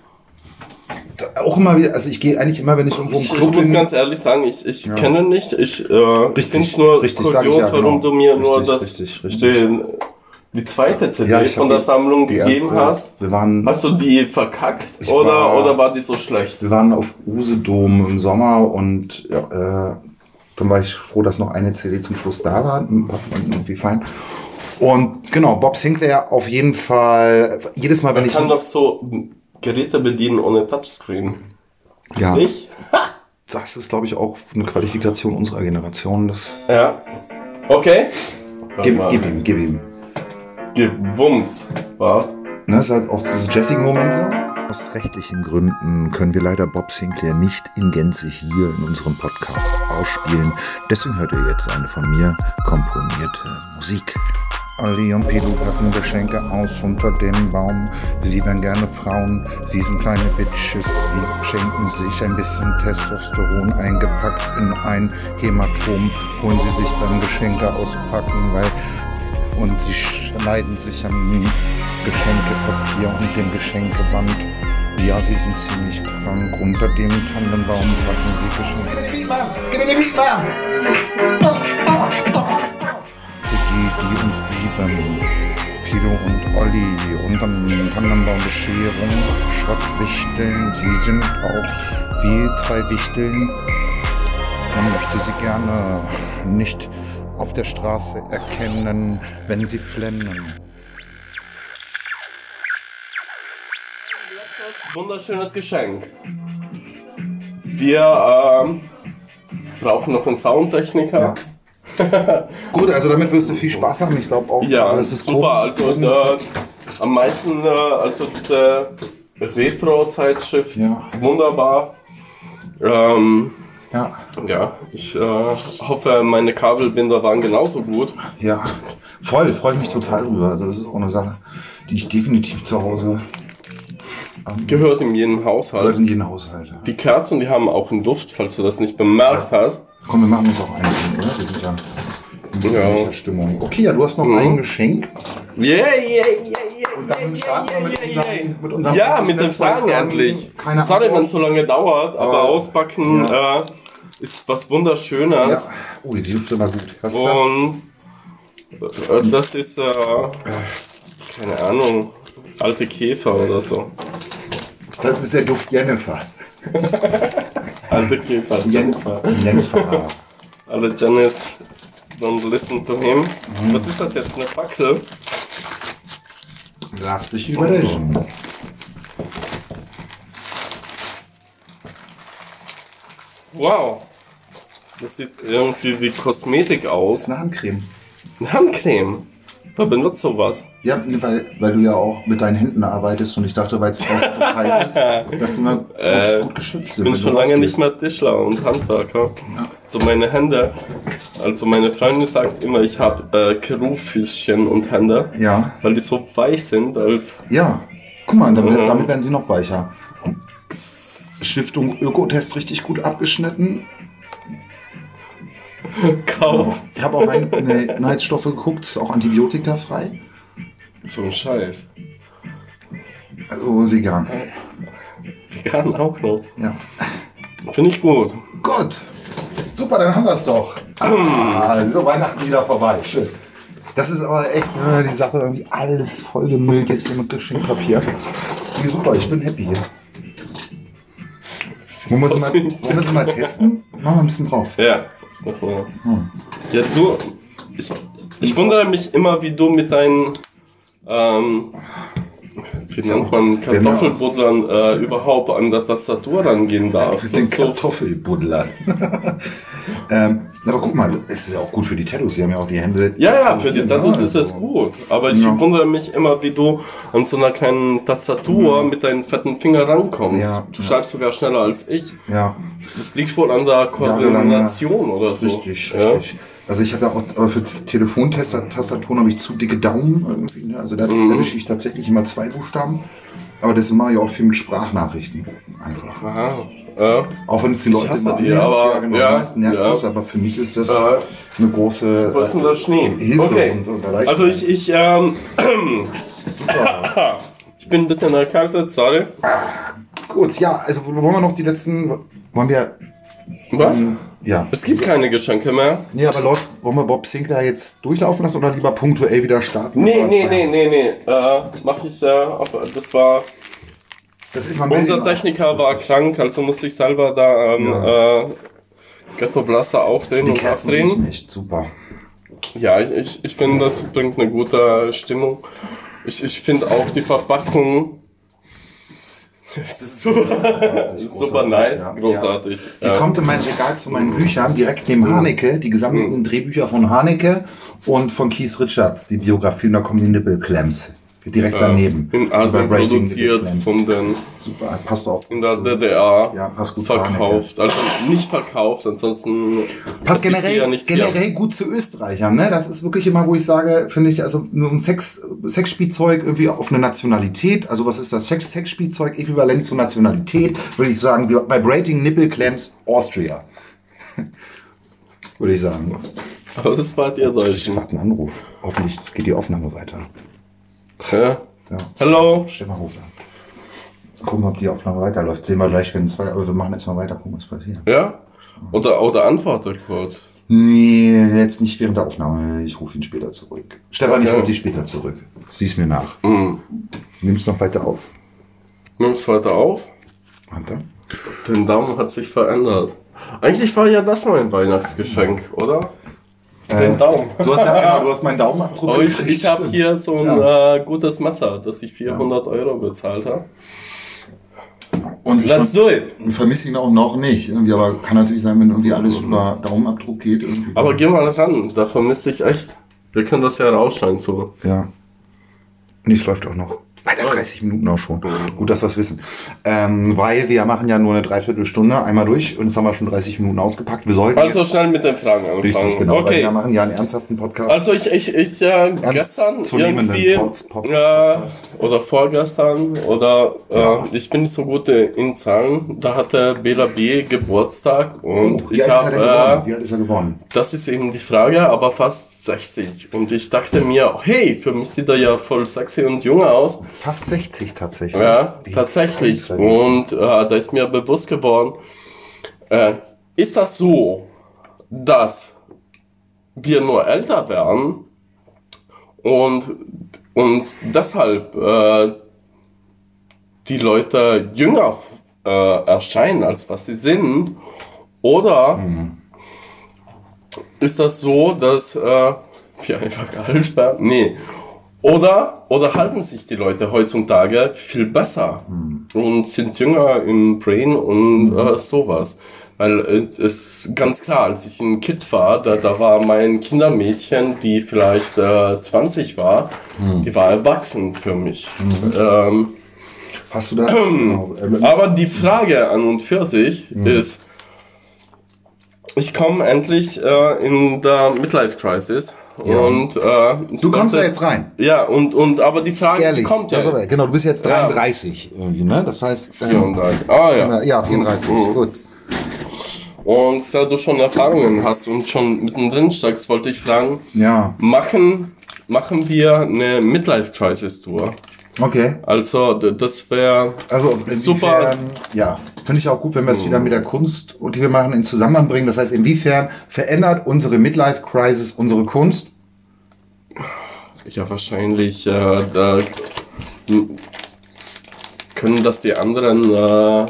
Auch immer wieder, also ich gehe eigentlich immer, wenn ich irgendwo im Ich, ich Club muss bin. ganz ehrlich sagen, ich, ich Ja. kenne nicht. Ich äh, finde es nur richtig, ich kurios, ja, genau. warum du mir nur Richtig, das, richtig, richtig. Den, die zweite CD Ja, ich von der Sammlung gegeben erste- hast. Wir waren, Hast du die verkackt Ich oder, war- oder war die so schlecht? wir waren auf Usedom im Sommer und äh, dann war ich froh, dass noch eine CD zum Schluss da war. Und irgendwie fein. Und genau, Bob Sinclair auf jeden Fall. Jedes Mal, wenn Man ich. kann doch so Geräte bedienen ohne Touchscreen. ja, Nicht? *laughs* das ist, glaube ich, auch eine Qualifikation unserer Generation. Das, Ja. Okay. gib, gib ihm, gib ihm. Gebums. Was? Ne, ist halt auch diese Jessica-Momente. Aus rechtlichen Gründen können wir leider Bob Sinclair nicht in Gänze hier in unserem Podcast ausspielen. Deswegen hört ihr jetzt eine von mir komponierte Musik. Olli und Pilu packen Geschenke aus unter dem Baum. Sie wären gerne Frauen, sie sind kleine Bitches. Sie schenken sich ein bisschen Testosteron eingepackt in ein Hämatom. Holen sie sich beim Geschenke auspacken, weil. Und sie schneiden sich am Geschenkepapier und dem Geschenkeband. Ja, sie sind ziemlich krank. Unter dem Tannenbaum packen sie Geschenke. Gib mir den Beat, Mann! für die, die uns lieben. Pilo und Olli, unterm Tannenbaum Bescherung, Schrottwichteln, sie sind auch wie drei Wichteln. Man möchte sie gerne nicht auf der Straße erkennen, wenn sie flennen. Wunderschönes Geschenk. Wir ähm, brauchen noch einen Soundtechniker. *laughs* Gut, also damit wirst du viel Spaß haben. Ich glaube auch, Ja, alles ist super. Also grob- äh, am meisten, äh, also diese Retro-Zeitschrift, Ja. wunderbar. Ähm, ja, ja, ich äh, hoffe, meine Kabelbinder waren genauso gut. ja, voll, freue ich mich total drüber. Also das ist auch eine Sache, die ich definitiv zu Hause Gehört in jedem Haushalt. in jeden Haushalt. Die Kerzen, die haben auch einen Duft, falls du das nicht bemerkt hast. Komm, wir machen uns auch einen, oder? Wir sind ja in Ja. Stimmung. Okay, ja, du hast noch Mhm. ein Geschenk. Yeah, yeah, yeah, yeah. Und dann starten wir mit unserem, mit unserem Ja, mit den Fragen endlich. Keine Sorry, wenn es so lange dauert, aber Aber- auspacken äh, ist was Wunderschönes. Ja. Oh, die Lüfte war gut. Was ist das? Und äh, das ist, äh, keine Ahnung, alte Käfer oder so. Das ist der Duft Jennifer. *laughs* Alte Käfer, Jennifer. Jennifer. Alle Janice, don't listen to him. Mhm. Was ist das jetzt, eine Fackel? Lass dich überraschen. Wow. Das sieht irgendwie wie Kosmetik Das aus. ist eine Handcreme. Eine Handcreme. Wer benutzt sowas? Ja, weil, weil du ja auch mit deinen Händen arbeitest und ich dachte, weil es draußen so kalt ist, *laughs* dass die mal gut, Äh, gut geschützt Ich sind. bin wenn schon lange nicht mehr Tischler und Handwerker. So meine Hände. Also meine Freundin sagt immer, ich habe äh, Keruffischchen und Hände, Ja, weil die so weich sind als. ja. Guck mal, damit, Mhm. damit werden sie noch weicher. Stiftung Ökotest richtig gut abgeschnitten. *laughs* Kauf. Ich habe auch die Inhaltsstoffe geguckt, ist auch antibiotikafrei. So ein Scheiß. Also vegan. Vegan auch noch. Ja. Finde ich gut. Gut. Super, dann haben wir es doch. Ah, so Weihnachten wieder vorbei. Schön. Das ist aber echt äh, die Sache, irgendwie alles vollgemüllt jetzt hier mit Geschenkpapier. Nee, super, ich bin happy hier. Wollen wir wir mal testen? Machen wir ein bisschen drauf. Ja. Mal. Hm. Ja, du. Ich, ich wundere mich immer, wie du mit deinen. Ähm, wie nennt man Kartoffelbuddlern äh, überhaupt an der Tastatur rangehen darfst. Den so Kartoffelbuddler. *laughs* ähm, aber guck mal, es ist ja auch gut für die Tattoos. Sie haben ja auch die Hände. Ja, ja, für die Tattoos ist also- es gut. Aber ich Ja. wundere mich immer, wie du an so einer kleinen Tastatur mit deinen fetten Fingern rankommst. Ja, du schreibst sogar schneller als ich. Ja, Das liegt wohl an der Koordination oder so. richtig, Ja. richtig. Also ich habe ja auch, aber für Telefontastaturen habe ich zu dicke Daumen irgendwie. Ne? Also da Mhm. ich tatsächlich immer zwei Buchstaben. Aber das mache ich auch viel mit Sprachnachrichten. Einfach. Aha. Ja. Auch wenn es die Leute immer die, nervt, aber- ja, genau, ja, meisten nervt ja. das, aber für mich ist das Äh, eine große was ist denn der Schnee? Hilfe okay. und, und. Also ich, ich, ähm, *clears throat* ich bin ein bisschen erkältet, sorry. Gut, ja, also wollen wir noch die letzten, wollen wir, Was? ähm, ja. Es gibt keine Geschenke mehr. Nee, aber Leute, wollen wir Bob Sinclair jetzt durchlaufen lassen oder lieber punktuell wieder starten? Nee, nee, nee, nee, nee. Äh, mach ich, äh, aber das war, Das ist unser Techniker war krank, also musste ich selber da, ähm, äh, Ghetto Blaster aufdrehen Die und Kerzen abdrehen. echt super. Ja, ich, ich, ich finde, das bringt eine gute Stimmung. Ich, ich finde auch die Verpackung *laughs* ist super, ist super nice, ja. großartig. Die Ja. kommt in mein Regal zu meinen Büchern, direkt neben Haneke, die gesammelten Drehbücher von Haneke und von Keith Richards, die Biografien, da kommen die Nippelclamps direkt äh, daneben. in Asien produziert, von den Super, passt auch. in der DDR Ja, passt gut verkauft. Also nicht verkauft, ansonsten Passt generell, ja nicht hier. generell gut zu Österreichern, ne? Das ist wirklich immer, wo ich sage, finde ich, also nur ein Sex, Sexspielzeug irgendwie auf eine Nationalität, also was ist das? Sex, Sexspielzeug äquivalent zur Nationalität, würde ich sagen, Vibrating Nipple Clamps Austria. *laughs* würde ich sagen. Aber das ist bald ihr Ich Deutschen. warte einen Anruf. Hoffentlich geht die Aufnahme weiter. Ja. Ja. Hallo? Stefan an. Gucken, ob die Aufnahme weiterläuft. Sehen wir gleich, wenn es weiter, aber wir machen erstmal weiter, gucken, was passiert. Ja? Oder, oder antworte kurz. Nee, jetzt nicht während der Aufnahme. Ich rufe ihn später zurück. Stefan, ich Okay. rufe dich später zurück. Sieh's mir nach. Hm. Nimm's noch weiter auf. Nimm's weiter auf. Warte. Den Daumen hat sich verändert. Eigentlich war ja das mein Weihnachtsgeschenk, oder? Den Daumen. Du hast, ja, genau, du hast meinen Daumenabdruck Aber ich, ich habe hier so ein Ja. äh, gutes Messer, das ich 400 Euro bezahlt habe. Und ich Let's do it. vermisse ihn auch noch nicht. Irgendwie, aber kann natürlich sein, wenn irgendwie alles über Daumenabdruck geht. Irgendwie. Aber geh mal ran, da vermisse ich echt. Wir können das ja rausschneiden so. Ja. Es läuft auch noch. Weiter 30 Minuten auch schon. Gut, dass wir es wissen. Ähm, weil wir machen ja nur eine Dreiviertelstunde einmal durch und jetzt haben wir schon 30 Minuten ausgepackt. Wir sollten Also schnell mit den Fragen anfangen. richtig, genau, okay. wir machen ja einen ernsthaften Podcast. Also ich, ich, ich äh, gestern zu nehmenden irgendwie Pods- Pop- äh, oder vorgestern oder äh, Ja. ich bin nicht so gut in Zahlen. Da hatte Bela B Geburtstag und Oh, ich habe äh, Wie alt ist er geworden? das ist eben die Frage, aber fast 60 und ich dachte mir, hey, für mich sieht er ja voll sexy und jung aus. Fast 60 tatsächlich. Ja, Wie tatsächlich. Und äh, da ist mir bewusst geworden, äh, ist das so, dass wir nur älter werden und uns deshalb äh, die Leute jünger äh, erscheinen, als was sie sind? Oder ist das so, dass äh, *laughs* wir einfach alt werden? Nee. Oder, oder halten sich die Leute heutzutage viel besser und sind jünger im Brain und äh, sowas. Weil äh, es ist ganz klar, als ich ein Kind war, da, da war mein Kindermädchen, die vielleicht äh, 20 war, die war erwachsen für mich. Ähm, Hast du das? *clears throat* genau. ähm, aber die Frage an und für sich ist, ich komme endlich äh, in der Midlife Crisis Ja. und äh, du kommst da jetzt rein. Ja, und, und aber die Frage Ehrlich. kommt ja. Aber, genau, du bist jetzt Ja. 33 irgendwie, ne? Das heißt. ähm, 34. Ah ja. Ja, 34. Mhm. Gut. Und da du schon Erfahrungen hast und schon mittendrin steckst, wollte ich fragen, Ja. machen, machen wir eine Midlife Crisis Tour? Okay. Also das wäre Also Super. ja, finde ich auch gut, wenn wir es wieder mit der Kunst die wir machen in Zusammenhang bringen. Das heißt, inwiefern verändert unsere Midlife Crisis unsere Kunst? ja wahrscheinlich, äh, da können das die anderen äh,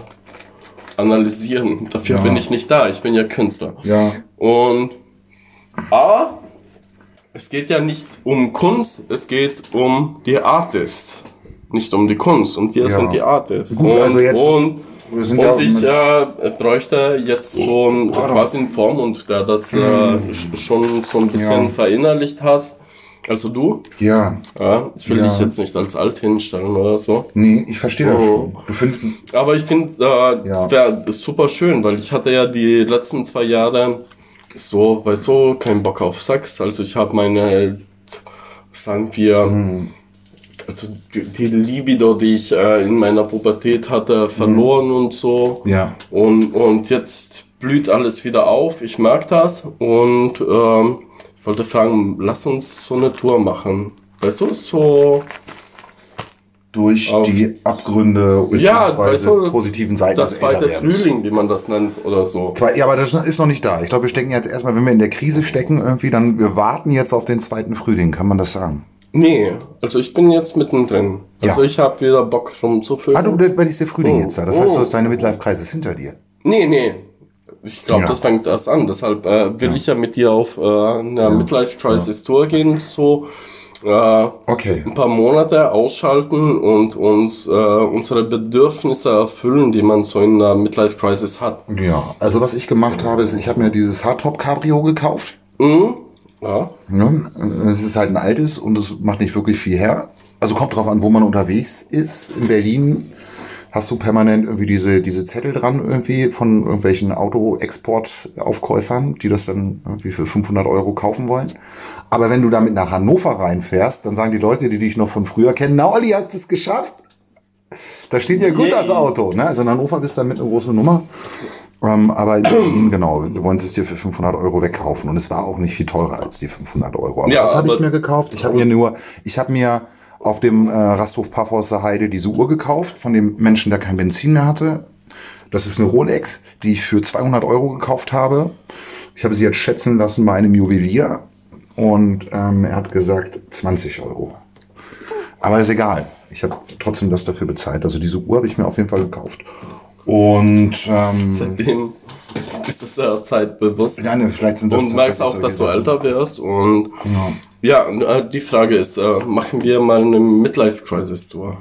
analysieren. Dafür Ja. bin ich nicht da, ich bin ja Künstler. Ja. Und A, es geht ja nicht um Kunst, es geht um die Artist. Nicht um die Kunst. Und wir Ja. sind die Artists. Gut, und, also jetzt- und, und ich äh, bräuchte jetzt so ein, quasi einen Vormund, der das äh, sch- schon so ein bisschen Mhm. Ja. verinnerlicht hat. Also du? Ja. Ja, ich will Ja. dich jetzt nicht als alt hinstellen oder so. Nee, ich verstehe das Oh. schon. Aber ich finde, äh, Ja. wäre super schön, weil ich hatte ja die letzten zwei Jahre so, weißt du, keinen Bock auf Sex. Also ich habe meine, sagen wir, Hm. Also die die Libido, die ich äh, in meiner Pubertät hatte, verloren und so. Ja. Und, und jetzt blüht alles wieder auf. Ich mag das. Und ähm, ich wollte fragen, lass uns so eine Tour machen. Weißt du, so Durch Auf- die Abgründe Ja, beziehungsweise weißt du, positiven Seiten das des zweite. Frühling, wie man das nennt oder so. Ja, aber das ist noch nicht da. Ich glaube, wir stecken jetzt erstmal, wenn wir in der Krise stecken, irgendwie, dann wir warten jetzt auf den zweiten Frühling, kann man das sagen? Nee, also ich bin jetzt mittendrin. Also Ja. ich habe wieder Bock rumzufüllen. Ah, du, bei ist der Frühling Oh. jetzt da. Das heißt, Oh. du hast deine Midlife-Crisis hinter dir. Nee, nee. Ich glaube, Ja. das fängt erst an. Deshalb äh, will ich ja mit dir auf äh, eine Midlife Crisis Tour gehen, so äh, Okay. ein paar Monate ausschalten und uns äh, unsere Bedürfnisse erfüllen, die man so in einer Midlife Crisis hat. Ja, also was ich gemacht habe, ist, ich habe mir dieses Hardtop Cabrio gekauft. Mhm. Ja. Ne? Es ist halt ein altes und es macht nicht wirklich viel her. Also kommt drauf an, wo man unterwegs ist. In Berlin hast du permanent irgendwie diese, diese Zettel dran irgendwie von irgendwelchen Auto-Export-Aufkäufern, die das dann irgendwie für 500 Euro kaufen wollen. Aber wenn du damit nach Hannover reinfährst, dann sagen die Leute, die dich noch von früher kennen, na Olli, hast du es geschafft? Da steht ja gut Yay. das Auto. Ne? Also in Hannover bist du damit eine große Nummer. Ähm, aber in Berlin, genau, du wolltest es dir für 500 Euro wegkaufen. Und es war auch nicht viel teurer als die 500 Euro. Aber Ja, was habe ich mir gekauft? Ich habe mir nur, ich habe mir auf dem äh, Rasthof Paff der Heide diese Uhr gekauft von dem Menschen, der kein Benzin mehr hatte. Das ist eine Rolex, die ich für 200 Euro gekauft habe. Ich habe sie jetzt schätzen lassen bei einem Juwelier und ähm, er hat gesagt 20 Euro. Aber ist egal. Ich habe trotzdem das dafür bezahlt. Also diese Uhr habe ich mir auf jeden Fall gekauft. Und *laughs* ähm, Seitdem ist es der Zeit bewusst. ja, ne, vielleicht sind das und merkst auch, dass du älter wirst. Und ja, und, äh, die Frage ist, äh, machen wir mal eine Midlife-Crisis-Tour?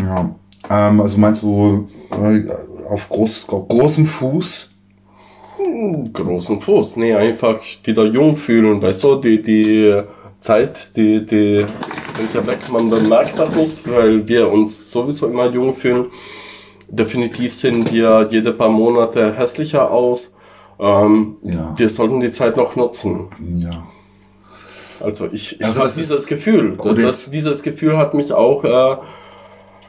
Ja. ja. Ähm, also meinst du äh, auf, groß, auf großem Fuß? Großen Fuß. Nee, einfach wieder jung fühlen. Weißt du, die, die Zeit, die, die sind ja weg. Man bemerkt das nicht, weil wir uns sowieso immer jung fühlen. Definitiv sehen wir jede paar Monate hässlicher aus. Ähm, Ja. Wir sollten die Zeit noch nutzen. Ja. Also ich, ich Also habe dieses Gefühl. Das, das- dieses Gefühl hat mich auch äh,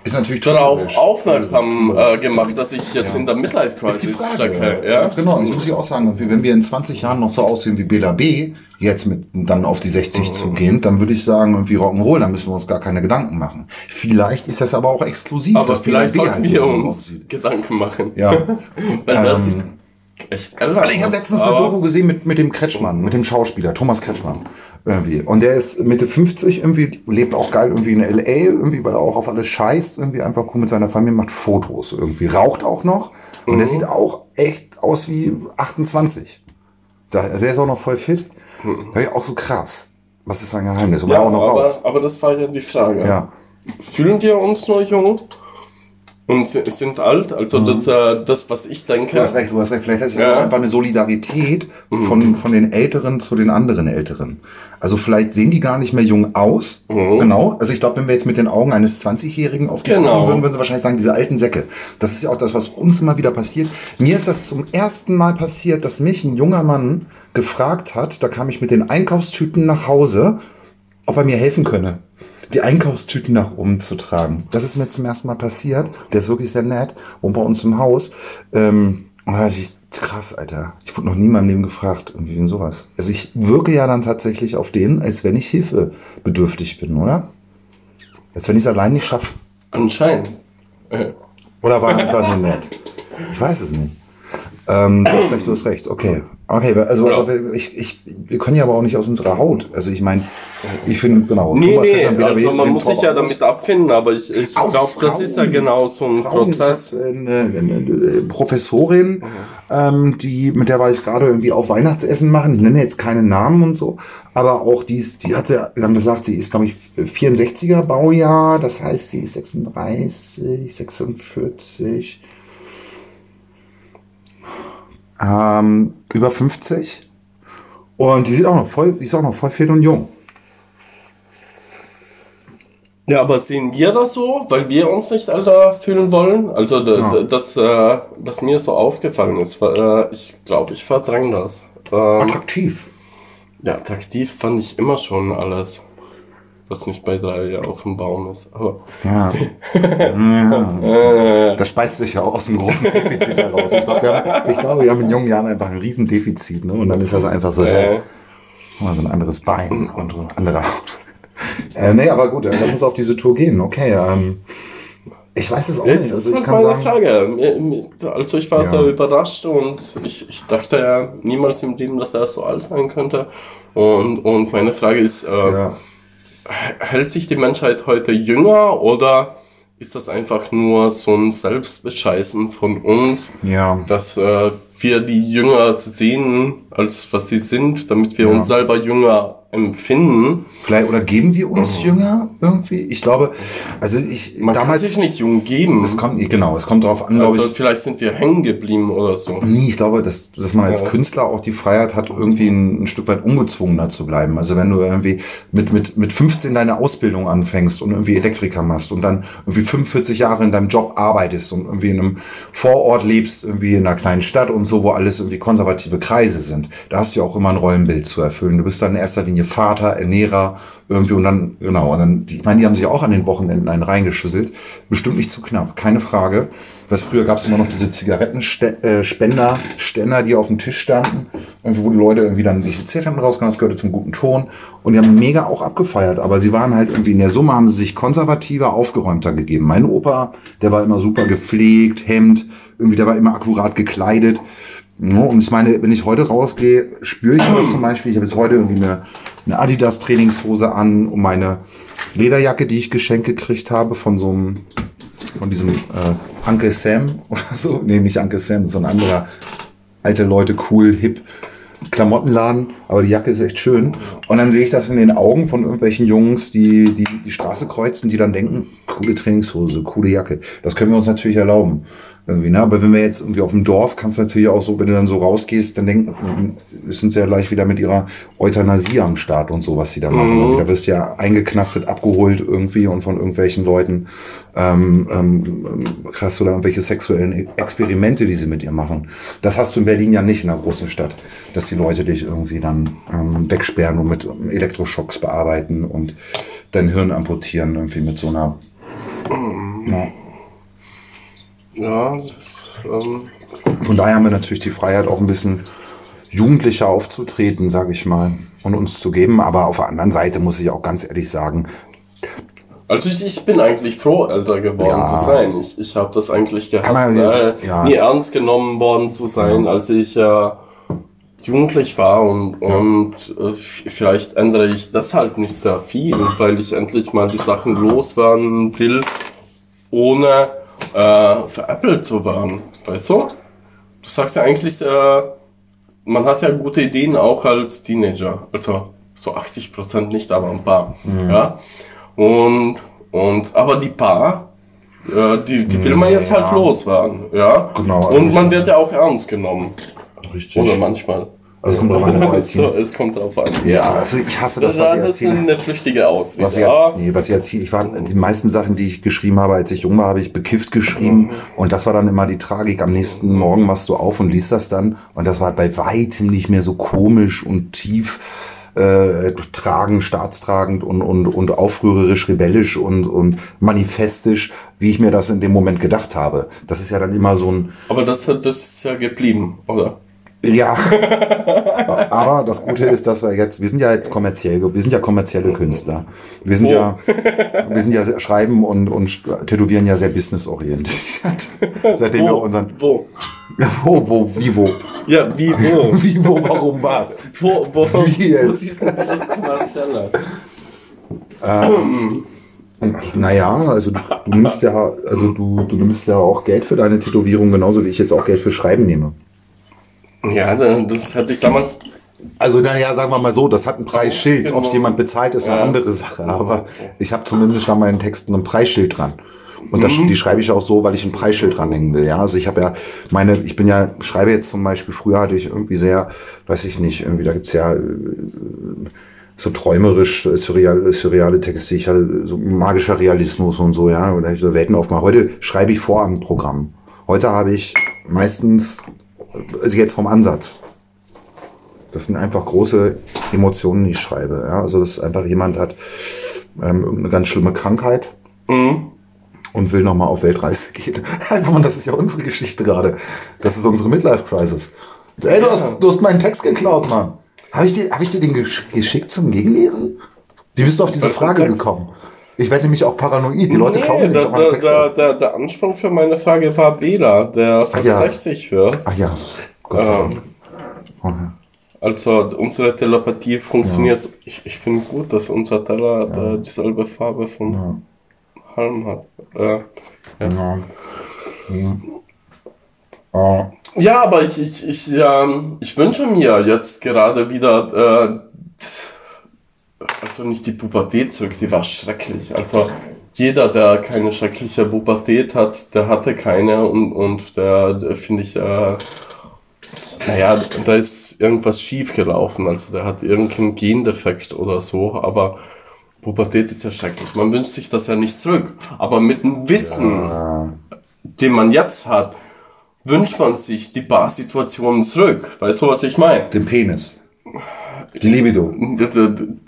Ist natürlich darauf aufmerksam äh, gemacht, dass ich jetzt Ja. in der Midlife Crisis Frage. stecke. Ja? Also, genau, das muss ich auch sagen. Wenn wir in 20 Jahren noch so aussehen wie Bela B., jetzt mit dann auf die 60 Mhm. zugehend, dann würde ich sagen, irgendwie Rock'n'Roll, dann müssen wir uns gar keine Gedanken machen. Vielleicht ist das aber auch exklusiv. Aber dass Bela vielleicht B. sollten halt wir uns Gedanken machen. Ja. *laughs* Weil das Ähm, sieht echt älter Also ich habe letztens eine Doku gesehen mit, mit dem Kretschmann, mit dem Schauspieler, Thomas Kretschmann. Irgendwie. Und der ist Mitte 50 irgendwie, lebt auch geil irgendwie in L.A. irgendwie, weil er auch auf alles scheißt, irgendwie einfach cool mit seiner Familie, macht Fotos irgendwie, raucht auch noch. Und der sieht auch echt aus wie 28. Da, also er ist auch noch voll fit. Da ich auch so krass. Was ist sein Geheimnis? Und Ja, auch noch raucht. aber, aber das war ja die Frage. Ja. Fühlen wir uns nur jung und si- sind alt? Also das, äh, das, was ich denke. Du hast recht, du hast recht. Vielleicht ist es Ja. auch einfach eine Solidarität von, von den Älteren zu den anderen Älteren. Also vielleicht sehen die gar nicht mehr jung aus. Genau. Also ich glaube, wenn wir jetzt mit den Augen eines 20-Jährigen auf die Genau. gucken würden, würden sie wahrscheinlich sagen, diese alten Säcke. Das ist ja auch das, was uns immer wieder passiert. Mir ist das zum ersten Mal passiert, dass mich ein junger Mann gefragt hat, da kam ich mit den Einkaufstüten nach Hause, ob er mir helfen könne, die Einkaufstüten nach oben zu tragen. Das ist mir zum ersten Mal passiert. Der ist wirklich sehr nett, wohnt bei uns im Haus. Ähm, und da dachte ich, krass, Alter. Ich wurde noch nie in meinem Leben gefragt, irgendwie wegen sowas. Also ich wirke ja dann tatsächlich auf den, als wenn ich hilfebedürftig bin, oder? Als wenn ich es allein nicht schaffe. Anscheinend. Äh, Oder war einfach nur nett? Ich weiß es nicht. Ähm, du hast recht, du hast recht. Okay. Okay, also ich, ich, wir können ja aber auch nicht aus unserer Haut. Also ich meine, ich finde, genau. Nee, Thomas nee, also man muss sich ja damit abfinden, aber ich, ich glaube, das ist ja genau so ein Frauen, Prozess. Hab eine, eine, eine Professorin, ähm, die, mit der war ich gerade irgendwie auf Weihnachtsessen machen. Ich nenne jetzt keine Namen und so, aber auch die, ist, die hatte dann gesagt, sie ist, glaube ich, 64er Baujahr, das heißt, sie ist 36, 46, ähm, über 50. Und die sieht auch noch voll, die ist auch noch voll fit und jung. Ja, aber sehen wir das so, weil wir uns nicht älter fühlen wollen? Also Ja. das, äh, was mir so aufgefallen ist, äh, ich glaube, ich verdränge das. Ähm, Attraktiv. ja, attraktiv fand ich immer schon alles, was nicht bei drei auf dem Baum ist. Aber Ja. *laughs* ja. Das speist sich ja auch aus einem großen Defizit heraus. Ich glaube, wir, ich glaube, wir haben in jungen Jahren einfach ein riesen Defizit, ne? Und dann ist das einfach so, äh, äh, so ein anderes Bein und so eine andere Haut. Äh, nee, aber gut, dann lass uns auf diese Tour gehen. Okay, ähm, ich weiß es auch jetzt nicht. ist Also ich halt kann meine sagen, Frage. Also ich war Ja. sehr überrascht und ich, ich dachte ja niemals im Leben, dass er so alt sein könnte. Und, und meine Frage ist, äh, ja. hält sich die Menschheit heute jünger oder ist das einfach nur so ein Selbstbescheißen von uns, ja. dass äh, wir die jünger sehen, als was sie sind, damit wir uns selber jünger empfinden. Vielleicht, oder geben wir uns jünger irgendwie? Ich glaube, also ich, Man damals, kann sich nicht jung geben. es kommt, genau, es kommt darauf an, glaube also ich, vielleicht sind wir hängen geblieben oder so. Nee, ich glaube, dass, dass man als Ja. Künstler auch die Freiheit hat, irgendwie ein, ein Stück weit ungezwungener zu bleiben. Also wenn du irgendwie mit, mit, mit 15 deine Ausbildung anfängst und irgendwie Elektriker machst und dann irgendwie 45 Jahre in deinem Job arbeitest und irgendwie in einem Vorort lebst, irgendwie in einer kleinen Stadt und so, wo alles irgendwie konservative Kreise sind, da hast du ja auch immer ein Rollenbild zu erfüllen. Du bist dann in erster Linie Vater, Ernährer, irgendwie und dann, genau, und dann, ich meine, die haben sich auch an den Wochenenden einen reingeschüsselt. Bestimmt nicht zu knapp, keine Frage. Was früher gab es immer noch diese Zigarettenspender, Ständer, die auf dem Tisch standen, irgendwie, wo die Leute irgendwie dann diese Zigaretten rausgenommen, das gehörte zum guten Ton. Und die haben mega auch abgefeiert, aber sie waren halt irgendwie in der Summe haben sie sich konservativer, aufgeräumter gegeben. Mein Opa, der war immer super gepflegt, Hemd, irgendwie, der war immer akkurat gekleidet. Ja, und ich meine, wenn ich heute rausgehe, spüre ich das zum Beispiel. Ich habe jetzt heute irgendwie eine, eine Adidas-Trainingshose an und meine Lederjacke, die ich geschenkt gekriegt habe von so einem, von diesem äh, Uncle Sam *laughs* oder so. Nee, nicht Uncle Sam, so ein anderer alte Leute, cool, hip Klamottenladen. Aber die Jacke ist echt schön. Und dann sehe ich das in den Augen von irgendwelchen Jungs, die die, die Straße kreuzen, die dann denken, coole Trainingshose, coole Jacke. Das können wir uns natürlich erlauben. Irgendwie, ne? Aber wenn wir jetzt irgendwie auf dem Dorf, kannst du natürlich auch so, wenn du dann so rausgehst, dann denken, sind sie ja gleich wieder mit ihrer Euthanasie am Start und so, was sie da machen. Und da wirst du ja eingeknastet, abgeholt irgendwie und von irgendwelchen Leuten ähm, ähm, hast du da irgendwelche sexuellen Experimente, die sie mit ihr machen. Das hast du in Berlin ja nicht in einer großen Stadt, dass die Leute dich irgendwie dann ähm, wegsperren und mit Elektroschocks bearbeiten und dein Hirn amputieren irgendwie mit so einer ja. Ja, das, ähm, Von daher haben wir natürlich die Freiheit, auch ein bisschen jugendlicher aufzutreten, sage ich mal, und uns zu geben. Aber auf der anderen Seite muss ich auch ganz ehrlich sagen, also ich, ich bin eigentlich froh, älter geworden Ja. zu sein. Ich, ich habe das eigentlich gehasst, äh, ja. nie ernst genommen worden zu sein, als ich äh, jugendlich war und, und äh, vielleicht ändere ich deshalb nicht sehr viel, weil ich endlich mal die Sachen loswerden will, ohne äh, veräppelt zu werden. Weißt du? Du sagst ja eigentlich, äh, man hat ja gute Ideen auch als Teenager. Also so 80 Prozent nicht, aber ein paar. Ja. Und, und aber die paar, äh, die, die will man jetzt halt loswerden. Ja. Genau, also und ich- man wird ja auch ernst genommen. richtig. Oder manchmal. Also kommt drauf an, *laughs* als so, es kommt drauf an. Ja, also ich hasse das, Das, was war ihr das ist eine flüchtige Ausrede. Was ich jetzt, nee, was ich jetzt hier, ich war, die meisten Sachen, die ich geschrieben habe, als ich jung war, habe ich bekifft geschrieben. Und das war dann immer die Tragik. Am nächsten Morgen machst du auf und liest das dann. Und das war bei weitem nicht mehr so komisch und tief, äh, tragend, staatstragend und, und, und aufrührerisch, rebellisch und, und manifestisch, wie ich mir das in dem Moment gedacht habe. Das ist ja dann immer so ein, aber das, das ist ja geblieben, oder? Ja. *laughs* Aber das Gute ist, dass wir jetzt, wir sind ja jetzt kommerziell, wir sind ja kommerzielle Künstler. Wir sind Wo? ja, wir sind ja schreiben und, und tätowieren ja sehr businessorientiert. *laughs* Seitdem wir unseren, Wo? *laughs* wo, wo, wie, wo, Ja, wie, wo? wie, wo, warum, was? wo, wo, Wie wo siehst du dieses Kommerzielle? Naja, also du, du nimmst ja, also du, du nimmst ja auch Geld für deine Tätowierung, genauso wie ich jetzt auch Geld für Schreiben nehme. Ja, das hatte ich damals. Also naja, sagen wir mal so, das hat ein Preisschild. Genau. Ob es jemand bezahlt, ist eine Ja. andere Sache. Aber ich habe zumindest an meinen Texten ein Preisschild dran. Und das, die schreibe ich auch so, weil ich ein Preisschild dranhängen will. Ja, also ich habe ja meine, ich bin ja, schreibe jetzt zum Beispiel, früher hatte ich irgendwie sehr, weiß ich nicht, irgendwie, da gibt's ja äh, so träumerisch, äh, surreal, surreale Texte, ich hatte so magischer Realismus und so, ja, oder ich so Welten aufmache. Heute schreibe ich vor am Programm. Heute habe ich meistens, also jetzt vom Ansatz, das sind einfach große Emotionen, die ich schreibe. Ja? Also, dass einfach jemand hat ähm, irgendeine ganz schlimme Krankheit Mhm. und will nochmal auf Weltreise *laughs* gehen. Mann, das ist ja unsere Geschichte gerade. Das ist unsere Midlife-Crisis. Ey, du hast, du hast meinen Text geklaut, Mann. Habe ich, dir- hab ich dir den gesch geschickt zum Gegenlesen? Wie bist du auf diese Frage gekommen? Ich werde nämlich auch paranoid. Die Leute nee, der, auch meine der, Texte. der, Anspruch für meine Frage war Bela, der fast ja. 60 wird. Ach ja, Gott sei Ähm, Dank. Okay. Also unsere Telepathie funktioniert. so- Ich, ich finde gut, dass unser Teller äh, dieselbe Farbe von Halm hat. Äh, Ja. Hm. Äh, ja, aber ich, ich, ich, ähm, ich wünsche mir jetzt gerade wieder äh, also nicht die Pubertät zurück, die war schrecklich. Also jeder, der keine schreckliche Pubertät hat, der hatte keine und, und der, der finde ich, äh, naja, da ist irgendwas schief gelaufen. Also der hat irgendeinen Gendefekt oder so, aber Pubertät ist ja schrecklich. Man wünscht sich das ja nicht zurück. Aber mit dem Wissen, den man jetzt hat, wünscht man sich die Bar-Situationen zurück. Weißt du, was ich meine? Den Penis. Die Libido.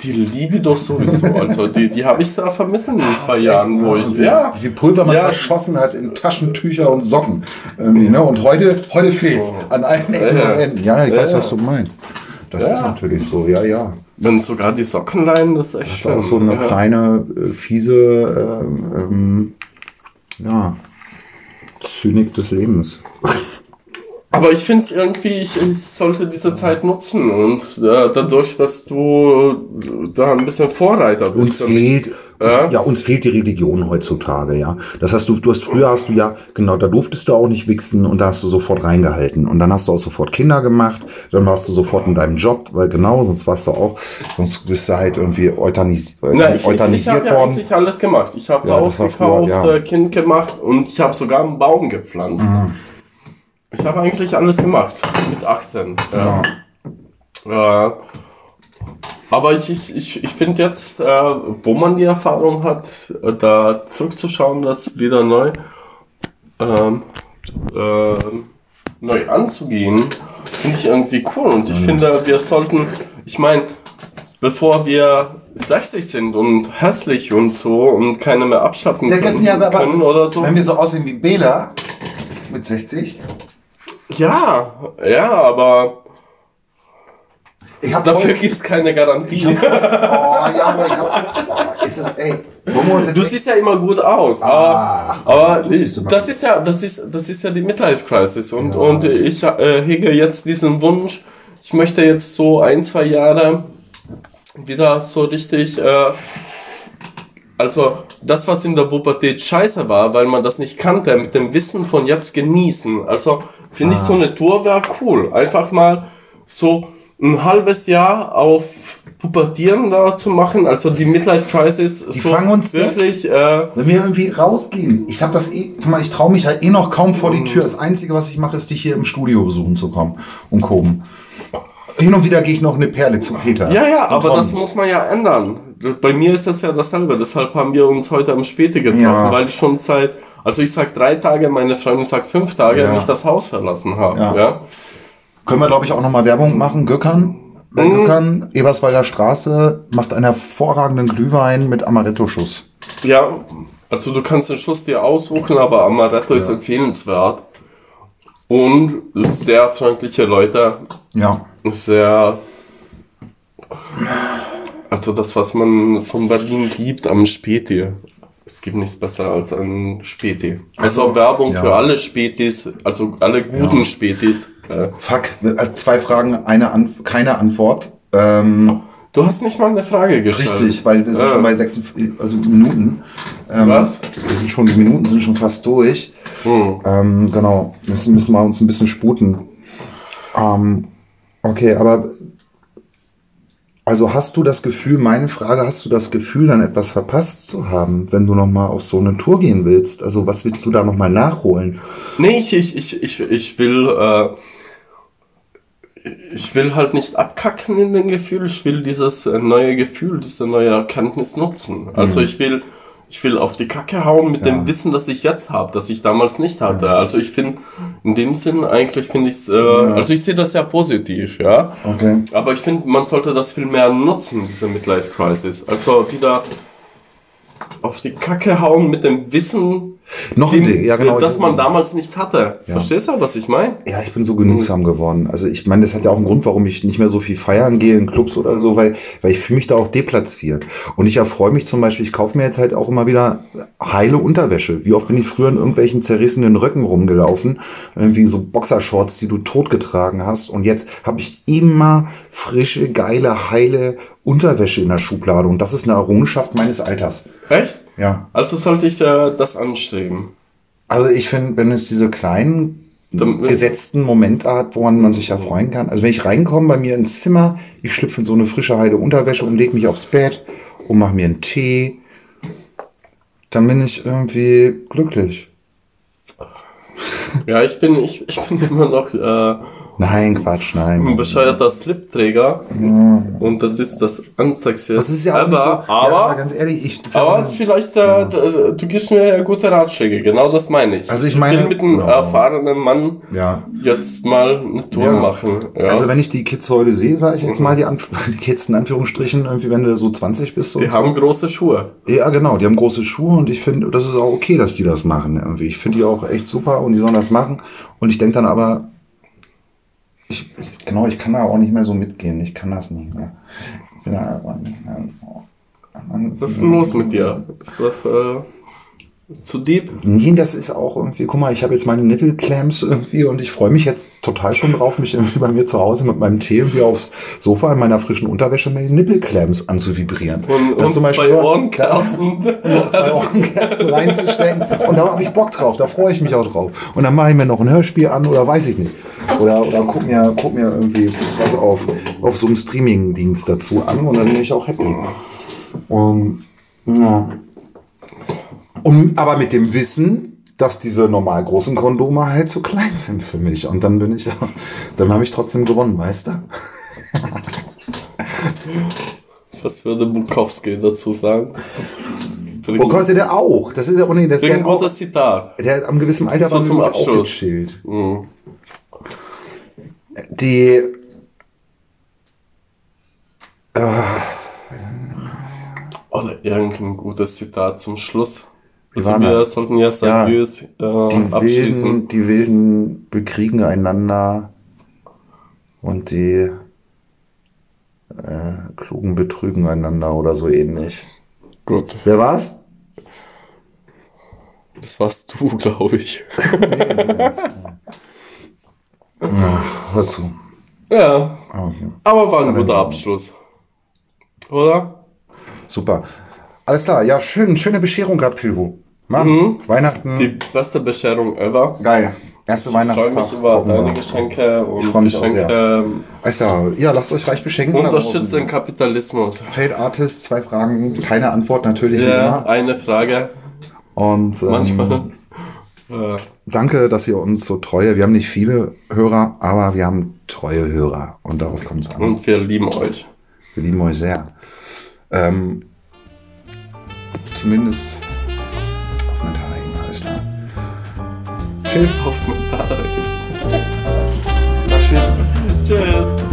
Die Libido sowieso. Also die, die habe ich sehr vermissen in den zwei Jahren, wo ich. Ja. Wie Pulver man Ja. verschossen hat in Taschentücher und Socken. Irgendwie, ne? Und heute, heute fehlt's. An allen Ecken Ja, und Enden. Ja, ich Ja, weiß, was du meinst. Das Ja. ist natürlich so, ja, ja. Wenn sogar die Socken leihen, das ist echt Das ist auch so eine ja. kleine, äh, fiese, ähm, ähm, ja, Zynik des Lebens. Aber ich finde es irgendwie, ich, ich sollte diese Zeit nutzen und äh, dadurch, dass du da ein bisschen Vorreiter Uns bist. und- fehlt, Ja. ja. uns fehlt die Religion heutzutage, ja. Das heißt, du, du hast früher hast du ja, genau, da durftest du auch nicht wichsen und da hast du sofort reingehalten. Und dann hast du auch sofort Kinder gemacht, dann warst du sofort in deinem Job, weil genau, sonst warst du auch, sonst bist du halt irgendwie euthanis Na, ich, ich, ich euthanisiert habe ja eigentlich alles gemacht. Ich habe Ja, Haus das war gekauft, früher, ja. äh, Kind gemacht und ich habe sogar einen Baum gepflanzt. Mhm. Ich habe eigentlich alles gemacht mit 18. Ja. Äh, aber ich, ich, ich, ich finde jetzt, äh, wo man die Erfahrung hat, äh, da zurückzuschauen, das wieder neu, ähm, ähm, neu anzugehen, finde ich irgendwie cool. Und ich Mhm. finde, wir sollten, ich meine, bevor wir 60 sind und hässlich und so und keine mehr abschatten können, ja, aber, können oder so. wenn wir so aussehen wie Bela mit 60. Ja, ja, aber dafür gibt es keine Garantie. Oh, ja, aber ich hab, ist das, ey, Du siehst ja immer gut aus, aber, Ach, aber das ist ja, das ist, das ist ja die Midlife Crisis und, und ich äh, hege jetzt diesen Wunsch, ich möchte jetzt so ein, zwei Jahre wieder so richtig, äh, also das, was in der Pubertät scheiße war, weil man das nicht kannte, mit dem Wissen von jetzt genießen. Also finde ich so eine Tour wäre cool. Einfach mal so ein halbes Jahr auf Pubertieren da zu machen, also die Midlife Crisis so fangen uns wirklich, äh, Wenn wir irgendwie rausgehen, ich habe das eh, guck mal, ich traue mich halt eh noch kaum vor die Tür. Das Einzige, was ich mache, ist dich hier im Studio besuchen zu kommen und kommen. Hin und wieder gehe ich noch eine Perle zu Peter. Ja, ja, aber Tom. das muss man ja ändern. Bei mir ist das ja dasselbe. Deshalb haben wir uns heute am Späte getroffen, Ja. weil ich schon seit, also ich sag drei Tage, meine Freundin sagt fünf Tage, Ja. nicht das Haus verlassen habe. Ja. Ja. Können wir, glaube ich, auch nochmal Werbung machen. Göckern, bei Mhm. Göckern, Eberswalder Straße, macht einen hervorragenden Glühwein mit Amaretto-Schuss. ja, also du kannst den Schuss dir aussuchen, aber Amaretto ist empfehlenswert. Und sehr freundliche Leute, Ja. sehr, also das, was man von Berlin liebt am Späti. Es gibt nichts besser als ein Späti. Also, Werbung ja. für alle Spätis, also alle guten Ja. Spätis. Äh, Fuck, äh, zwei Fragen, eine An keine Antwort. Ähm, du hast nicht mal eine Frage gestellt. richtig, weil wir sind Ja. schon bei sechs also Minuten. Ähm, Was? Wir sind schon, die Minuten sind schon fast durch. Hm. Ähm, genau, müssen, müssen wir uns ein bisschen sputen. Ähm, okay, aber also hast du das Gefühl, meine Frage, hast du das Gefühl, dann etwas verpasst zu haben, wenn du nochmal auf so eine Tour gehen willst? Also was willst du da nochmal nachholen? Nee, ich, ich, ich, ich, ich will, äh, ich will halt nicht abkacken in dem Gefühl, ich will dieses äh, neue Gefühl, diese neue Erkenntnis nutzen. Also ich will, ich will auf die Kacke hauen mit. Ja. dem Wissen, das ich jetzt habe, das ich damals nicht hatte. Also ich finde, in dem Sinn eigentlich finde ich es, äh, also ich sehe das sehr positiv, ja. Okay. Aber ich finde, man sollte das viel mehr nutzen, diese Midlife Crisis. Also wieder auf die Kacke hauen mit dem Wissen, Noch ein Ding, ja genau. das man damals nicht hatte. Verstehst du, was ich meine? Ja, ich bin so genügsam geworden. Also ich meine, das hat ja auch einen Grund, warum ich nicht mehr so viel feiern gehe in Clubs oder so, weil, weil ich fühle mich da auch deplatziert. Und ich erfreue mich zum Beispiel, ich kaufe mir jetzt halt auch immer wieder heile Unterwäsche. Wie oft bin ich früher in irgendwelchen zerrissenen Röcken rumgelaufen, irgendwie so Boxershorts, die du totgetragen hast. Und jetzt habe ich immer frische, geile, heile Unterwäsche in der Schublade. Und das ist eine Errungenschaft meines Alters. Echt? Ja. Also sollte ich äh, das anstreben. Also ich finde, wenn es diese kleinen Dann- gesetzten Momente hat, woran man sich ja freuen kann. Also wenn ich reinkomme bei mir ins Zimmer, ich schlüpfe in so eine frische Heide Unterwäsche und lege mich aufs Bett und mache mir einen Tee, dann bin ich irgendwie glücklich. Ja, ich bin, ich, ich bin *laughs* immer noch äh, Nein, Quatsch, nein. ein bescheuerter Slipträger. Und das ist das Ansexieste. Das ist ja auch aber, so, aber, ja, aber ganz ehrlich, ich aber vielleicht, äh, d- du gibst mir ja gute Ratschläge. Genau das meine ich. Also ich meine- will mit einem Ja. erfahrenen Mann ja. jetzt mal eine Tour Ja. machen. Ja. Also wenn ich die Kids heute sehe, sage ich jetzt mal die, Anf *laughs* die Kids in Anführungsstrichen, irgendwie wenn du so 20 bist. die haben so. große Schuhe. Ja, genau, die haben große Schuhe und ich finde, das ist auch okay, dass die das machen. Irgendwie. Ich finde die auch echt super und die sollen das machen. Und ich denke dann aber, ich, ich, genau, ich kann da auch nicht mehr so mitgehen. Ich kann das nicht mehr. Ich bin da einfach nicht mehr. Was ist denn los mit dir? Ist das äh, zu deep? Nee, das ist auch irgendwie, guck mal, ich habe jetzt meine Nippelclamps irgendwie und ich freue mich jetzt total schon drauf, mich irgendwie bei mir zu Hause mit meinem Tee irgendwie aufs Sofa in meiner frischen Unterwäsche meine Nippelclamps anzuvibrieren. Und, Das und zum Beispiel zwei Ohrenkerzen. *laughs* zwei Ohrenkerzen reinzustecken. Und da habe ich Bock drauf, da freue ich mich auch drauf. Und dann mache ich mir noch ein Hörspiel an oder weiß ich nicht. Oder, oder guck, mir, guck mir irgendwie was auf, auf so einem Streaming-Dienst dazu an und dann bin ich auch happy. Und, ja. Und, aber mit dem Wissen, dass diese normal großen Kondome halt zu klein sind für mich. Und dann bin ich, *laughs* dann habe ich trotzdem gewonnen, weißt du? *laughs* Was würde Bukowski dazu sagen? Wo kostet der auch? Das ist ja, oh nee, das ist ein auch, Zitat. der hat am gewissen Alter So war zum auch gechillt. Mhm. Die. Oder irgendein gutes Zitat zum Schluss. Also wir das? sollten ja seriös äh, Die abschließen. Wilden, die Wilden bekriegen einander und die äh, Klugen betrügen einander oder so ähnlich. Gut, Wer war's? das warst du, *laughs* glaube ich. Hör zu. Ja, Okay. aber war ein guter Abschluss. Oder? Super. Alles klar, ja, schön, schöne Bescherung gehabt, Pilvo. Mann, Weihnachten. Die beste Bescherung ever. Geil. Erste Ich freue Weihnachtstag. mich über Hoffen wir. deine Geschenke und Ich freu mich auch Geschenke. Also, ja, lasst euch reich beschenken. Unterstützt den Kapitalismus. Fade Artist, zwei Fragen, keine Antwort natürlich Ja, immer. eine Frage. Und ähm, Manchmal. Äh, danke, dass ihr uns so treue. Wir haben nicht viele Hörer, aber wir haben treue Hörer. Und darauf kommt es an. Und wir lieben euch. Wir lieben euch sehr. Ähm, zumindest auf mein Tag. Tschüss. Auf mein Tschüss. Tschüss.